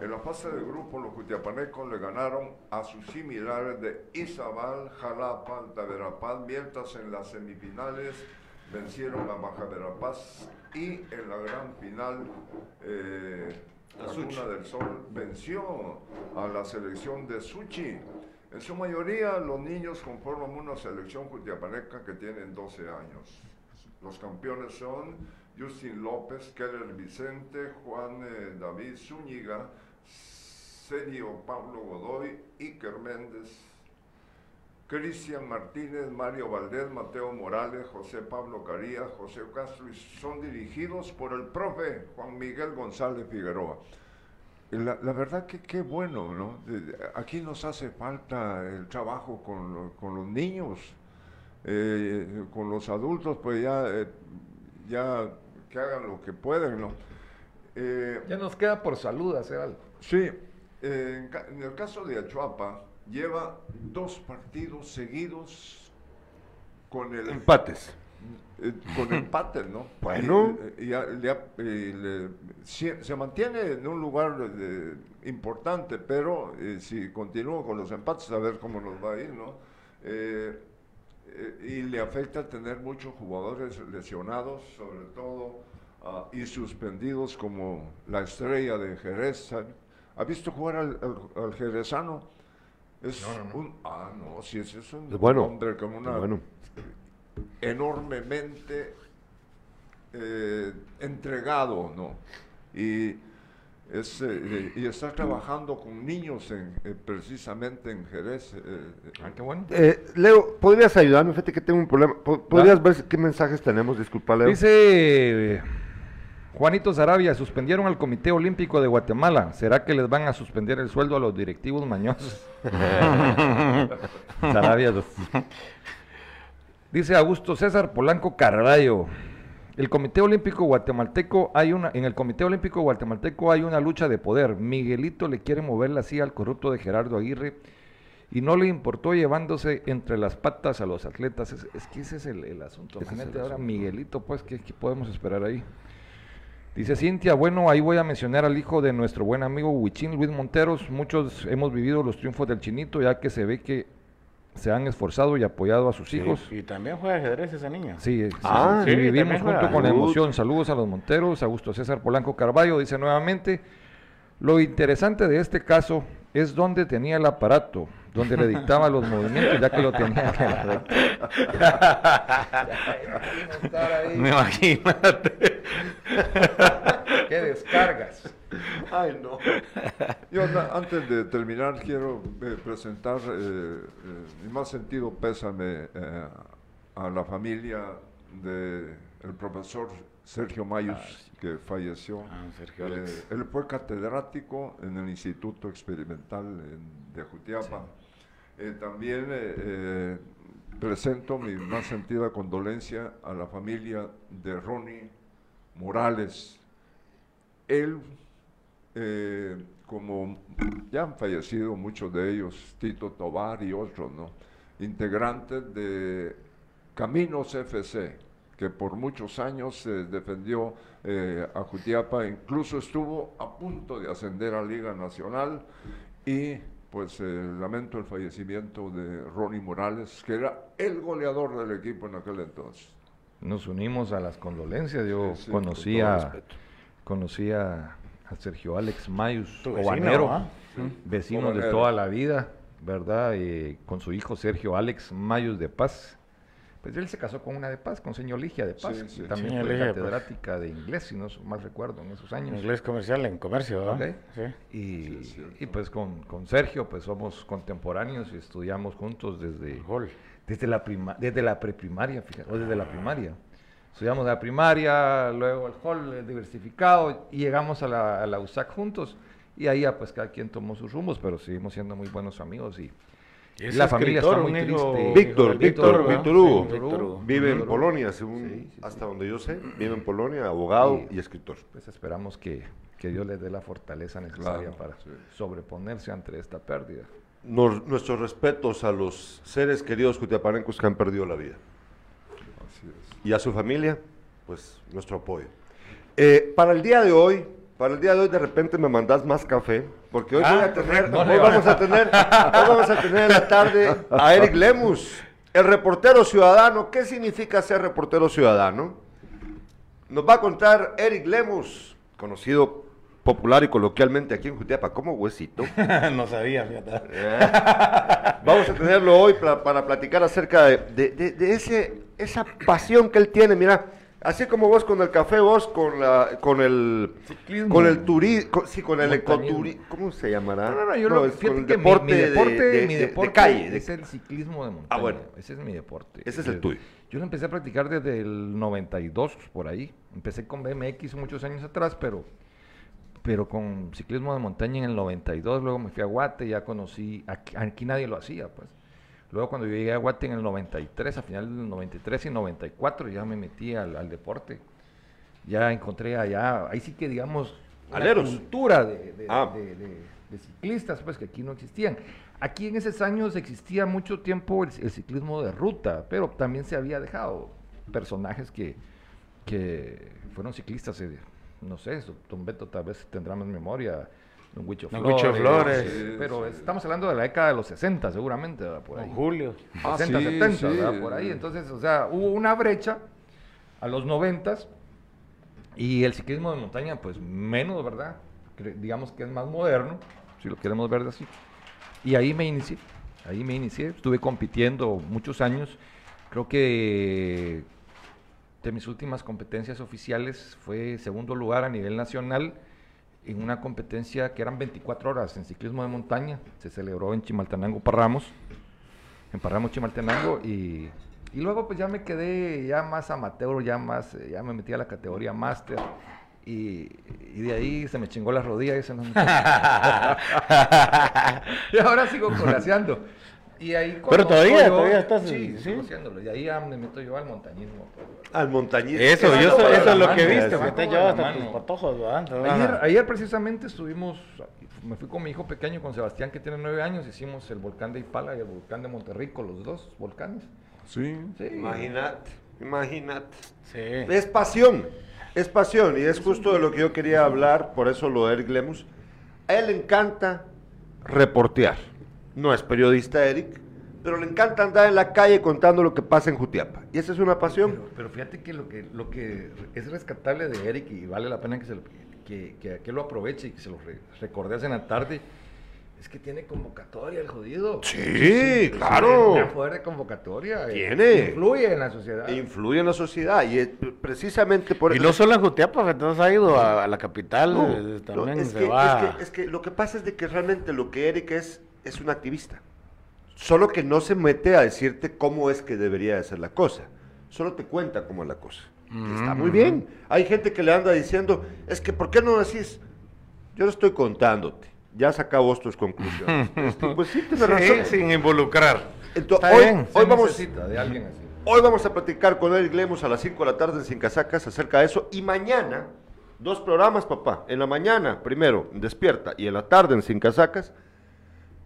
En la fase de grupo, los jutiapanecos le ganaron a sus similares de Izabal, Jalapa, Altaverapaz, mientras en las semifinales vencieron a Baja Verapaz y en la gran final eh, Laguna del Sol venció a la selección de Suchi. En su mayoría los niños conforman una selección jutiapaneca que tienen 12 años. Los campeones son Justin López, Keller Vicente, Juan eh, David Zúñiga, Sergio Pablo Godoy, Iker Méndez, Cristian Martínez, Mario Valdés, Mateo Morales, José Pablo Carías, José Castro, y son dirigidos por el profe Juan Miguel González Figueroa. La, verdad que qué bueno, ¿no? Aquí nos hace falta el trabajo con, con los niños. Eh, con los adultos, pues ya, eh, ya que hagan lo que pueden, ¿no? Eh, Ya nos queda por salud hacer algo. Sí, eh, en, el caso de Achuapa, lleva dos partidos seguidos con el Empates. eh, con empate, ¿no? Bueno. Y, y ya- le ha- y le- si- se mantiene en un lugar importante, pero eh, si continúa con los empates, a ver cómo nos va a ir, ¿no? Eh, y le afecta tener muchos jugadores lesionados, sobre todo, ah, y suspendidos como la estrella de Jerez. ¿ha- ¿Ha visto jugar al, al- al jerezano? Es un... Ah, no, sí, ese es un bueno. hombre con una... Es bueno. enormemente eh, entregado, ¿no? Y, es, eh, y está trabajando con niños en, eh, precisamente en Jerez. eh, eh, Ah, qué bueno. Eh, Leo, ¿podrías ayudarme? Fíjate que tengo un problema. Po- ¿Podrías ver qué mensajes tenemos? Disculpa, Leo. Dice eh, Juanito Sarabia, suspendieron al Comité Olímpico de Guatemala. ¿Será que les van a suspender el sueldo a los directivos mañosos? Sarabia. Dice Augusto César Polanco Carballo. El Comité Olímpico Guatemalteco hay una en el Comité Olímpico Guatemalteco hay una lucha de poder. Miguelito le quiere mover la silla al corrupto de Gerardo Aguirre y no le importó llevándose entre las patas a los atletas. Es, es que ese es el, el asunto. Imagínate ahora asunto. Miguelito, pues, ¿qué, qué podemos esperar ahí? Dice Cintia, bueno, ahí voy a mencionar al hijo de nuestro buen amigo Huichín Luis Monteros. Muchos hemos vivido los triunfos del chinito, ya que se ve que se han esforzado y apoyado a sus hijos. Y también juega ajedrez ese niño. Sí, sí, Ah, sí, sí, vivimos junto juega. con la emoción. Saludos a los Monteros, Augusto César Polanco Carballo dice nuevamente, lo interesante de este caso es donde tenía el aparato, donde le dictaba los movimientos, ya que lo tenía que Imagínate. ¿Qué descargas? Ay, no. Yo antes de terminar quiero eh, presentar eh, eh, mi más sentido pésame eh, a la familia del profesor Sergio Mayus que falleció. Ah, Sergio Eh, Alex. él fue catedrático en el Instituto Experimental en- de Jutiapa. Eh, también eh, eh, presento mi más sentida condolencia a la familia de Ronnie Morales. Él, eh, como ya han fallecido muchos de ellos, Tito Tobar y otros, ¿no? integrantes de Caminos FC, que por muchos años se defendió eh, a Jutiapa, incluso estuvo a punto de ascender a Liga Nacional y pues eh, lamento el fallecimiento de Ronnie Morales, que era el goleador del equipo en aquel entonces. Nos unimos a las condolencias. Yo Sí, sí, conocí, conocí a, a Sergio Alex Mayus, vecino, Obanero, ¿ah? vecino de Obanero. toda la vida, ¿verdad? Eh, con su hijo Sergio Alex Mayus de Paz. Pues él se casó con una de Paz, con señor Ligia de Paz. Sí, que sí. También fue Ligia de catedrática de inglés, si no mal recuerdo, en esos años. Inglés comercial en comercio, ¿verdad? Sí. Y, pues con, con Sergio, pues somos contemporáneos y estudiamos juntos desde, desde la prima, desde la preprimaria, fíjate, o desde la primaria. Estudiamos la primaria, luego el hall el diversificado y llegamos a la, a la USAC juntos y ahí ya pues cada quien tomó sus rumbos, pero seguimos siendo muy buenos amigos y, y la familia está muy hijo- triste. Víctor, Víctor. Víctor Hugo. Sí, Víctor Hugo. Vive en. Polonia, según Sí, sí, sí. hasta donde yo sé. Vive en Polonia, abogado y escritor. Pues esperamos que, que Dios les dé la fortaleza necesaria Claro, para sí. sobreponerse ante esta pérdida. Nos- nuestros respetos a los seres queridos cutiapanencos que han perdido la vida. Y a su familia, pues nuestro apoyo. Eh, para el día de hoy, para el día de hoy de repente me mandas más café, porque hoy, Ah, voy a tener, no hoy vamos a tener, hoy vamos a tener en la tarde a Eric Lemus, el reportero ciudadano. ¿Qué significa ser reportero ciudadano? Nos va a contar Eric Lemus, conocido popular y coloquialmente aquí en Jutiapa como Huesito. no sabía, fíjate. Vamos a tenerlo hoy pla- para platicar acerca de, de- de- de ese, esa pasión que él tiene. Mira, así como vos con el café, vos con, la, con el Ciclismo. con el turismo, sí, con el ecoturismo, ¿cómo se llamará? No, no, no, yo lo, es con el mi- deporte, mi, de- deporte, de, mi de- de deporte calle. es el ciclismo de montaña. bueno. Ese es mi deporte. Ese es el Yo- tuyo. Yo lo empecé a practicar desde el 92, por ahí. Empecé con BMX muchos años atrás, pero, pero con ciclismo de montaña en el 92. Luego me fui a Guate, ya conocí, aquí, aquí nadie lo hacía, pues. Luego cuando yo llegué a Guate en el 93, a final del 93 y 94, ya me metí al, al deporte. Ya encontré allá, ahí sí que digamos, Aleros. cultura de, de- Ah. de- de- ciclistas, pues que aquí no existían. Aquí en esos años existía mucho tiempo el, el ciclismo de ruta, pero también se había dejado personajes que, que fueron ciclistas, eh, no sé, Don Beto tal vez tendrá más memoria, Don Huicho Don Flores, Huicho Flores. sí, pero estamos hablando de la década de los 60 seguramente, ¿verdad? por ahí. Con Julio. Ah, 60, sí, 70, sí. ¿verdad? por ahí. Entonces, o sea, hubo una brecha a los 90 y el ciclismo de montaña, pues menos, ¿verdad? Cre- digamos que es más moderno, si lo queremos ver así. Y ahí me inicié, ahí me inicié, estuve compitiendo muchos años. Creo que de mis últimas competencias oficiales fue segundo lugar a nivel nacional en una competencia que eran 24 horas en ciclismo de montaña. Se celebró en Chimaltenango, Parramos, en Parramos, Chimaltenango, y, y luego pues ya me quedé ya más amateur, ya más, ya me metí a la categoría máster. Y, y de ahí se me chingó la rodilla y se nos Y ahora sigo coraceando. Y ahí Pero todavía- yo- todavía estás Sí, sí. Y ahí ya me meto yo al montañismo. Al montañismo. Eso, Eso eso, eso es lo que viste, me te va llevas hasta tus patojos. Ayer, ayer precisamente estuvimos, me fui con mi hijo pequeño, con Sebastián, que tiene nueve años, hicimos el volcán de Ipala y el volcán de Monterrico, los dos volcanes. Sí. Sí. Imagínate, imagínate. Sí. Es pasión, es pasión y es justo de lo que yo quería hablar, por eso lo de Eric Lemus. A él le encanta reportear. No es periodista Eric, pero le encanta andar en la calle contando lo que pasa en Jutiapa. Y esa es una pasión. Pero, pero fíjate que lo que lo que es rescatable de Eric y vale la pena que se lo, que, que, que lo aproveche y que se lo re- recordes en la tarde es que tiene convocatoria el jodido. Sí, claro. Tiene poder de convocatoria. eh, Tiene. Influye en la sociedad. Influye en la sociedad y es precisamente por Y no solo en Jutiapa, entonces ha ido a, a la capital, No, eh, no, también es, se que, va. es, que, es que lo que pasa es de que realmente lo que Eric es es un activista. Solo que no se mete a decirte cómo es que debería de ser la cosa. Solo te cuenta cómo es la cosa. Que está muy bien. Hay gente que le anda diciendo, es que ¿por qué no decís? Yo lo estoy contándote. Ya saca vos tus conclusiones. Este, pues sí, tienes razón. Sin involucrar. Entonces, Está hoy, bien. Hoy vamos, de alguien así. Hoy vamos a platicar con Eric Lemos a las 5 de la tarde en Sin Casacas acerca de eso. Y mañana, dos programas, papá. En la mañana, primero, Despierta, y en la tarde en Sin Casacas,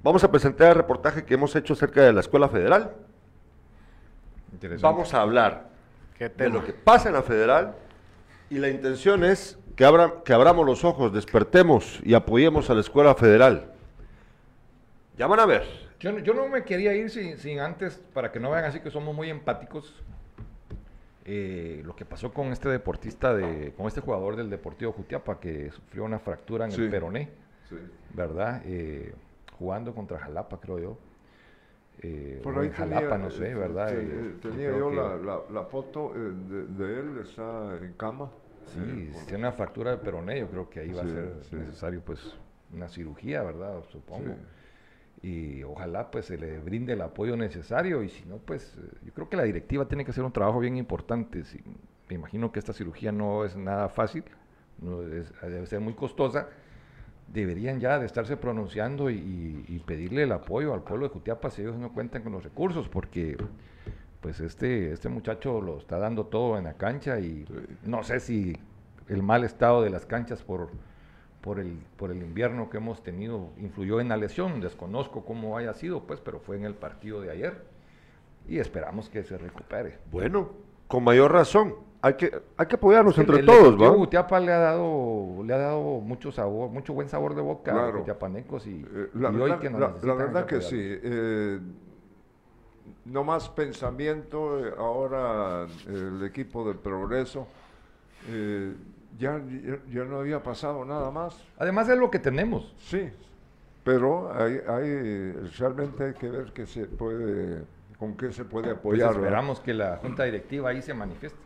vamos a presentar el reportaje que hemos hecho acerca de la Escuela Federal. Vamos a hablar ¿Qué de lo que pasa en la Federal y la intención es que, abra- que abramos los ojos, despertemos y apoyemos a la Escuela Federal. Ya van a ver. Yo, no- yo no me quería ir sin, sin antes, para que no vean así que somos muy empáticos, eh, lo que pasó con este deportista, de, con este jugador del Deportivo Jutiapa que sufrió una fractura en Sí. el peroné, sí. ¿verdad? Eh, jugando contra Jalapa, creo yo. Eh, Por ahí en Jalapa, tenía, no sé, eh, ¿verdad? yo tenía yo que- la, la, la foto eh, de, de él, está en cama. Sí, Eh, tiene una fractura de peroné, yo creo que ahí va a Sí, ser sí. necesario pues una cirugía, ¿verdad? Supongo. Y ojalá pues se le brinde el apoyo necesario y si no pues eh, yo creo que la directiva tiene que hacer un trabajo bien importante. Si- me imagino que esta cirugía no es nada fácil, no es- debe ser muy costosa. Deberían ya de estarse pronunciando y, pedirle el apoyo al pueblo de Jutiapa si ellos no cuentan con los recursos, porque pues este, este muchacho lo está dando todo en la cancha y no sé si el mal estado de las canchas por, por, el, por el invierno que hemos tenido influyó en la lesión. Desconozco cómo haya sido, pues, pero fue en el partido de ayer y esperamos que se recupere. Bueno, con mayor razón. Hay que, hay que apoyarnos entre el todos, ¿va? Gutiapa le ha dado, le ha dado mucho sabor, mucho buen sabor de boca a Claro. los gutiapanecos y, Eh, la, y hoy verdad, que nos la- la verdad que sí. eh, no más pensamiento, eh, ahora el equipo de progreso, eh, ya, ya, ya no había pasado nada más. Además es lo que tenemos. Sí, pero hay, hay realmente hay que ver qué se puede, con qué se puede Pues apoyar. ¿verdad? esperamos que la junta directiva ahí se manifieste.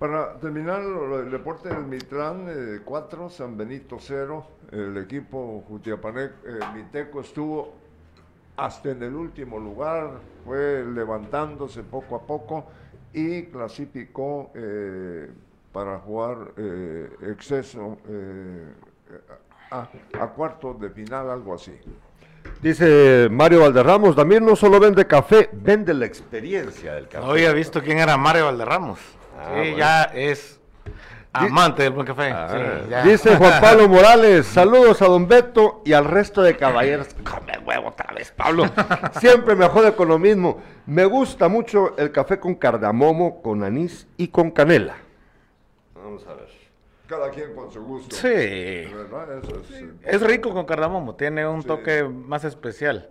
Para terminar del deporte del Mitrán, 4, San Benito 0, el equipo Jutiapaneco, eh, Miteco estuvo hasta en el último lugar, fue levantándose poco a poco y clasificó eh, para jugar eh, exceso eh, a, a cuartos de final, algo así. Dice Mario Valderramos, también no solo vende café, vende la experiencia del café. No había visto quién era Mario Valderramos. Ah, sí, bueno. ya es amante del buen café. Ah, sí, ya. Dice Juan Pablo Morales, saludos a Don Beto y al resto de caballeros. Come huevo otra vez, Pablo. Siempre me jode con lo mismo. Me gusta mucho el café con cardamomo, con anís y con canela. Vamos a ver. Cada quien con su gusto. Sí. ¿Verdad? Eso es, eh, Es rico con cardamomo, tiene un Sí. toque más especial.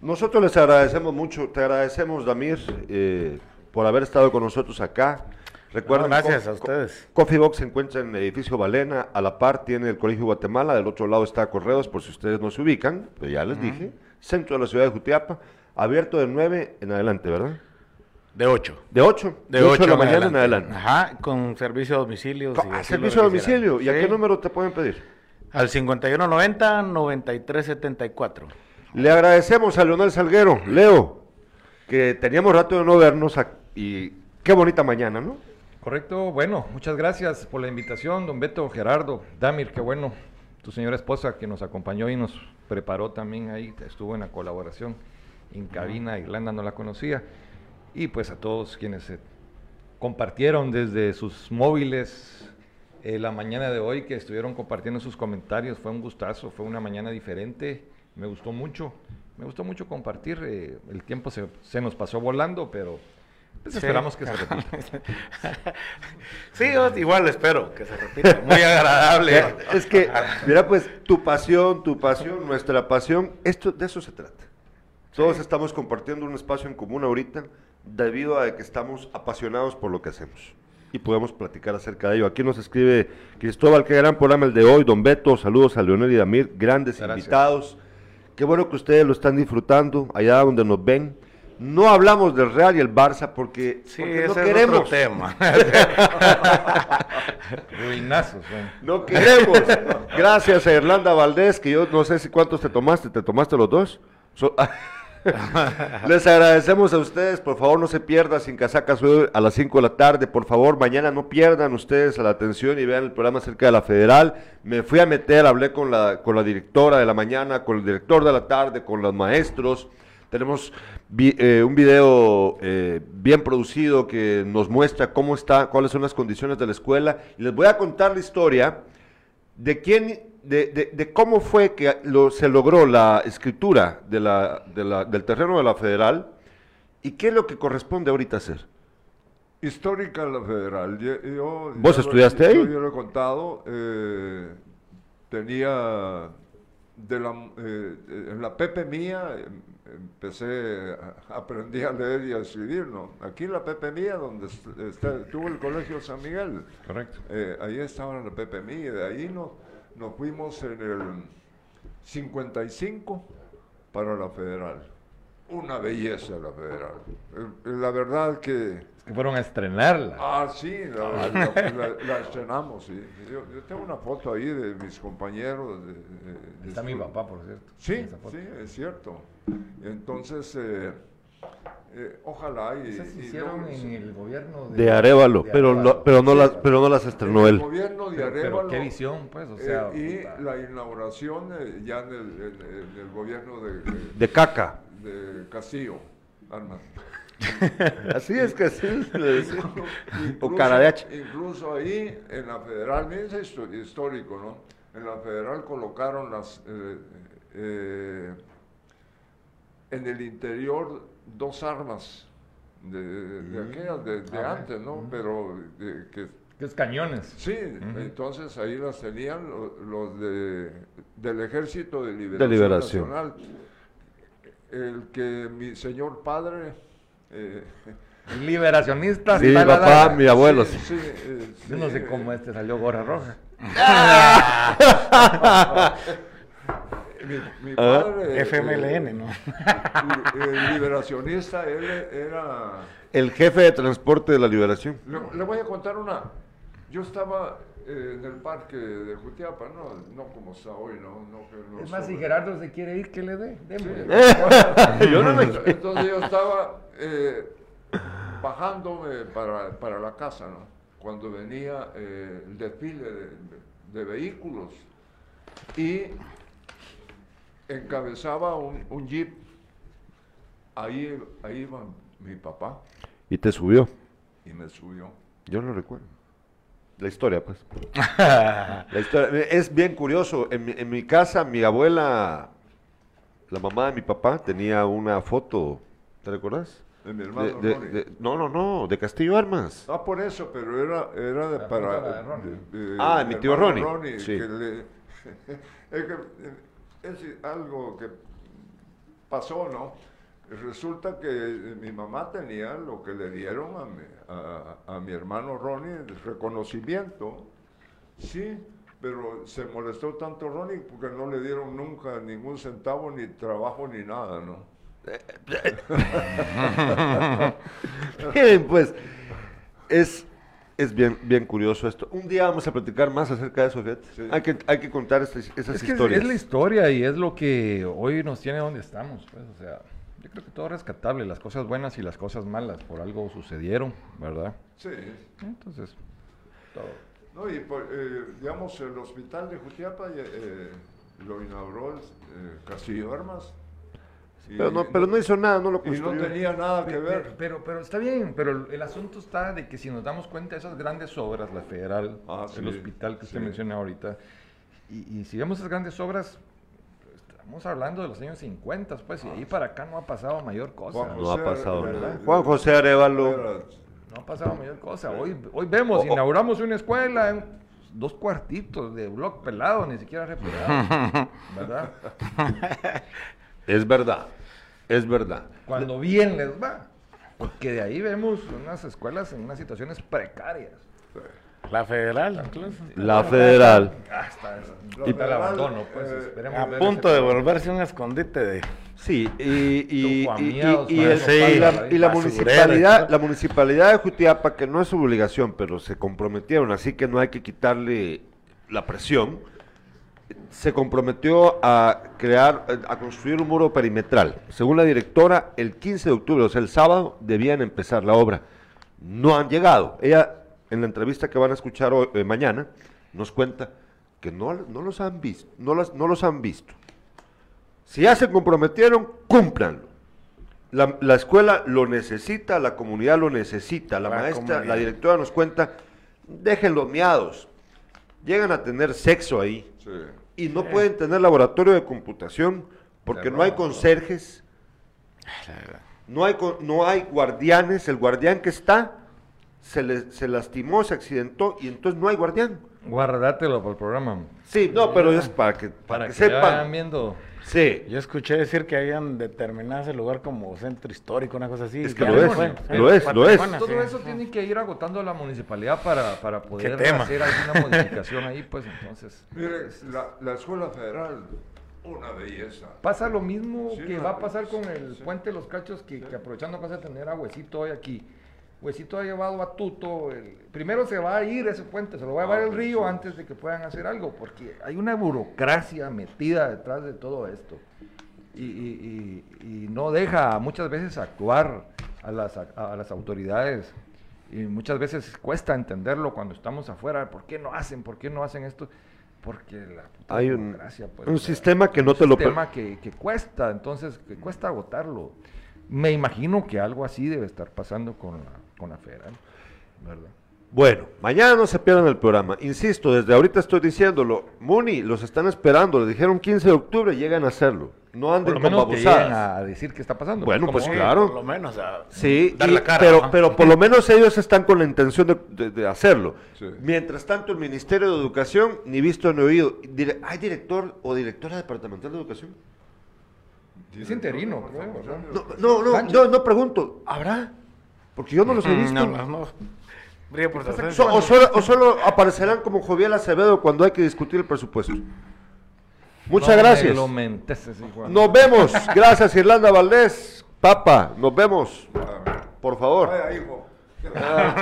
Nosotros les agradecemos mucho, te agradecemos, Damir, eh, por haber estado con nosotros acá. Recuerden, No, gracias Co- a ustedes. Coffee Box se encuentra en el edificio Valena, a la par tiene el Colegio Guatemala, del otro lado está Correos, por si ustedes no se ubican, pero ya les dije, centro de la ciudad de Jutiapa, abierto de 9 en adelante, ¿verdad? De 8. De 8, De 8 8 de la mañana en adelante. Ajá, con servicio a domicilio. si Ah, servicio a domicilio, ¿y a qué número te pueden pedir? Al 5190-9374. Le agradecemos a Leonel Salguero, Leo, que teníamos rato de no vernos ac- y qué bonita mañana, ¿no? Correcto, bueno, muchas gracias por la invitación, don Beto, Gerardo, Damir, qué bueno, tu señora esposa que nos acompañó y nos preparó también ahí, estuvo en la colaboración en cabina, Irlanda no la conocía, y pues a todos quienes eh, compartieron desde sus móviles eh, la mañana de hoy, que estuvieron compartiendo sus comentarios, fue un gustazo, fue una mañana diferente, me gustó mucho, me gustó mucho compartir, eh, el tiempo se, se nos pasó volando, pero pues, Sí. esperamos que se repita. Sí, yo igual espero que se repita. Muy agradable. Es que, mira, pues, tu pasión, tu pasión, nuestra pasión, esto, de eso se trata. Todos estamos compartiendo un espacio en común ahorita debido a que estamos apasionados por lo que hacemos y podemos platicar acerca de ello. Aquí nos escribe Cristóbal, qué gran programa el de hoy, don Beto, saludos a Leonel y Damir, grandes Gracias. invitados. Qué bueno que ustedes lo están disfrutando allá donde nos ven. No hablamos del Real y el Barça porque, Sí, porque ese no es queremos. otro tema. Ruinazos, bueno. No queremos. Gracias a Irlanda Valdés, que yo no sé si cuántos te tomaste, ¿te tomaste los dos? So- Les agradecemos a ustedes, por favor no se pierda sin casacas a las 5 de la tarde, por favor mañana no pierdan ustedes a la atención y vean el programa acerca de la federal. Me fui a meter, hablé con la, con la directora de la mañana, con el director de la tarde, con los maestros. Tenemos vi- eh, un video eh, bien producido que nos muestra cómo está, cuáles son las condiciones de la escuela. Y les voy a contar la historia de quién, de, de- de cómo fue que lo- se logró la escritura de la, de la- del terreno de la federal y qué es lo que corresponde ahorita hacer. Histórica la federal. Yo- yo- ¿Vos yo estudiaste ahí? Yo, lo he contado. eh, tenía de la, en la Pepe mía em- empecé, aprendí a leer y a escribir, ¿no? Aquí en la Pepe mía, donde est- está, estuvo el Colegio San Miguel. Correcto. Eh, ahí estaba la Pepe Mí, y de ahí nos, nos fuimos en el 55 para la Federal. Una belleza la Federal. Eh, la verdad que... Que fueron a estrenarla. Ah, sí, la, la- la- la estrenamos, sí. Yo, yo tengo una foto ahí de mis compañeros. de- de- de Está mi papá, por cierto. Sí, en sí, es cierto. Entonces, eh, eh, ojalá y... Esas se y hicieron no- en el gobierno De Arevalo, de pero, Arévalo. no, pero, no las, pero no las en estrenó el él. gobierno de Pero, pero qué visión, pues, o eh, sea. y puta. la inauguración eh, ya en el, en- en el gobierno de, de- De caca. de Castillo, Armas. Así es que sí, le decía. O Incluso- cara de hacha. Incluso ahí, en la federal, miren, histórico, ¿no? En la federal colocaron las, eh, eh, en el interior dos armas de, de aquellas, de, de Ah, antes, ¿no? Pero eh, que Que es cañones. Sí, entonces ahí las tenían lo- los de, del Ejército de Liberación, Liberación. Nacional. El que mi señor padre... eh, Liberacionistas. Sí, papá, mi abuelo. sí, sí, eh, Yo no sé cómo este salió gorra roja. Mi, mi Ah. padre... FMLN, ¿no? eh, el liberacionista, él era... El jefe de transporte de la liberación. Le, le voy a contar una. Yo estaba eh, en el parque de Jutiapa, no, no como está hoy, no, no que no Es más, si Gerardo se quiere ir, que le dé. Démosle. Yo no me- Entonces yo estaba eh, bajándome para, para la casa, ¿no? Cuando venía eh, el desfile de, de vehículos y encabezaba un, un jeep. Ahí, ahí iba mi papá Y te subió. y me subió. Yo lo recuerdo. La historia, pues. La historia. Es bien curioso. En mi, en mi casa, mi abuela, la mamá de mi papá, tenía una foto. ¿Te recuerdas? De mi hermano de- Ronnie. de- no, no, no, de Castillo Armas. Ah, por eso, pero era, era para... foto de Ronnie. de- de- Ah, de mi tío hermano Ronnie. Sí. que le- es que eh, es algo que pasó, ¿no? Resulta que mi mamá tenía lo que le dieron a mi, a, a mi hermano Ronnie, de reconocimiento, sí, pero se molestó tanto Ronnie porque no le dieron nunca ningún centavo, ni trabajo, ni nada, ¿no? Miren, pues, es, es bien, bien curioso esto. Un día vamos a platicar más acerca de eso. Sí. Hay, que, hay que contar estas, esas Es que es, historias. es la historia y es lo que hoy nos tiene donde estamos, pues, o sea, yo creo que todo es rescatable, las cosas buenas y las cosas malas, por algo sucedieron, ¿verdad? Sí. Entonces, todo. No, y por, eh, digamos, el hospital de Jutiapa eh, eh, lo inauguró el eh, Castillo Armas. Pero, no, pero no hizo nada, no lo y no construyó. tenía nada que Pero, ver. pero, pero está bien, pero el, el asunto está de que si nos damos cuenta de esas grandes obras, la federal, Ah, el sí, hospital que usted sí. menciona ahorita, y, y si vemos esas grandes obras, estamos hablando de los años 50, pues, y ahí para acá no ha pasado mayor cosa. Juan No ha José, pasado nada. eh, Juan José Arevalo. No ha pasado mayor cosa. Hoy, hoy vemos, O- o- inauguramos una escuela en dos cuartitos de blog pelado, ni siquiera replegado. ¿Verdad? Es verdad, es verdad. Cuando bien les va. Porque de ahí vemos unas escuelas en unas situaciones precarias. La federal, incluso. La federal. Hasta La y el abandono, pues. esperemos A ver punto de volverse un escondite de... Sí, y, y, y- Tujuameados, y- y con el- eso y la, la municipalidad, ¿no? la municipalidad de Jutiapa, que no es su obligación, pero se comprometieron, así que no hay que quitarle la presión, se comprometió a crear, a construir un muro perimetral. Según la directora, el 15 de octubre, o sea, el sábado, debían empezar la obra. No han llegado. Ella, en la entrevista que van a escuchar hoy- eh, mañana, nos cuenta que no, no los han visto, no, las- no los han visto. Si ya se comprometieron, cúmplanlo. La, la escuela lo necesita, la comunidad lo necesita, la, La maestra, comunidad. la directora nos cuenta, déjenlos miados, llegan a tener sexo ahí sí. y no pueden tener laboratorio de computación porque no hay conserjes, no hay, no hay guardianes, el guardián que está se, le, se lastimó, se accidentó y entonces no hay guardián. Guardátelo para el programa. Sí, no, pero es para que, para Para que que, vayan sepan. viendo. Sí, Yo escuché decir que habían determinado ese lugar como centro histórico, una cosa así. Es que lo no es, fue. lo es, lo es. Todo sí. eso tiene que ir agotando la municipalidad para, para poder tema? hacer alguna modificación ahí, pues entonces. Mire, la, la escuela federal, una belleza. Pasa lo mismo Sí, que va a pasar sí, con el sí. puente de los cachos, que, que aprovechando que vas a tener a Huesito hoy aquí. Huesito ha llevado a Tuto, el- primero se va a ir ese puente, se lo va a llevar Ah, el río sí. antes de que puedan hacer algo, porque hay una burocracia metida detrás de todo esto. Y, y- y- y no deja muchas veces actuar a las, a, a las autoridades. Y muchas veces cuesta entenderlo cuando estamos afuera. ¿Por qué no hacen? ¿Por qué no hacen esto? Porque la puta Hay un- burocracia, pues, un o sea, sistema que no te lo per- sistema que, que cuesta, entonces, que cuesta agotarlo. Me imagino que algo así debe estar pasando con la, con la federal, ¿verdad? Bueno, mañana no se pierdan el programa. Insisto, desde ahorita estoy diciéndolo. Muni, los están esperando. Le dijeron 15 de octubre, llegan a hacerlo. No anden Por lo con menos babosadas. a decir qué está pasando. Bueno, pues claro. Por lo menos, a Sí, dar y- la cara. pero, ¿no? pero por lo menos ellos están con la intención de, de- de hacerlo. Sí. Mientras tanto, el Ministerio de Educación, ni visto ni oído. Dire- ¿Hay director o directora departamental de educación? Es interino. No, no, no, no pregunto. ¿Habrá? Porque yo no los he Mm, visto. No, no, no. So- o, solo, o solo aparecerán como Joviel Acevedo cuando hay que discutir el presupuesto. Muchas No me gracias. lo. Nos vemos. Gracias, Irlanda Valdés. Papa, nos vemos. Por favor.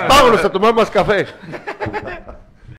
Vámonos a tomar más café.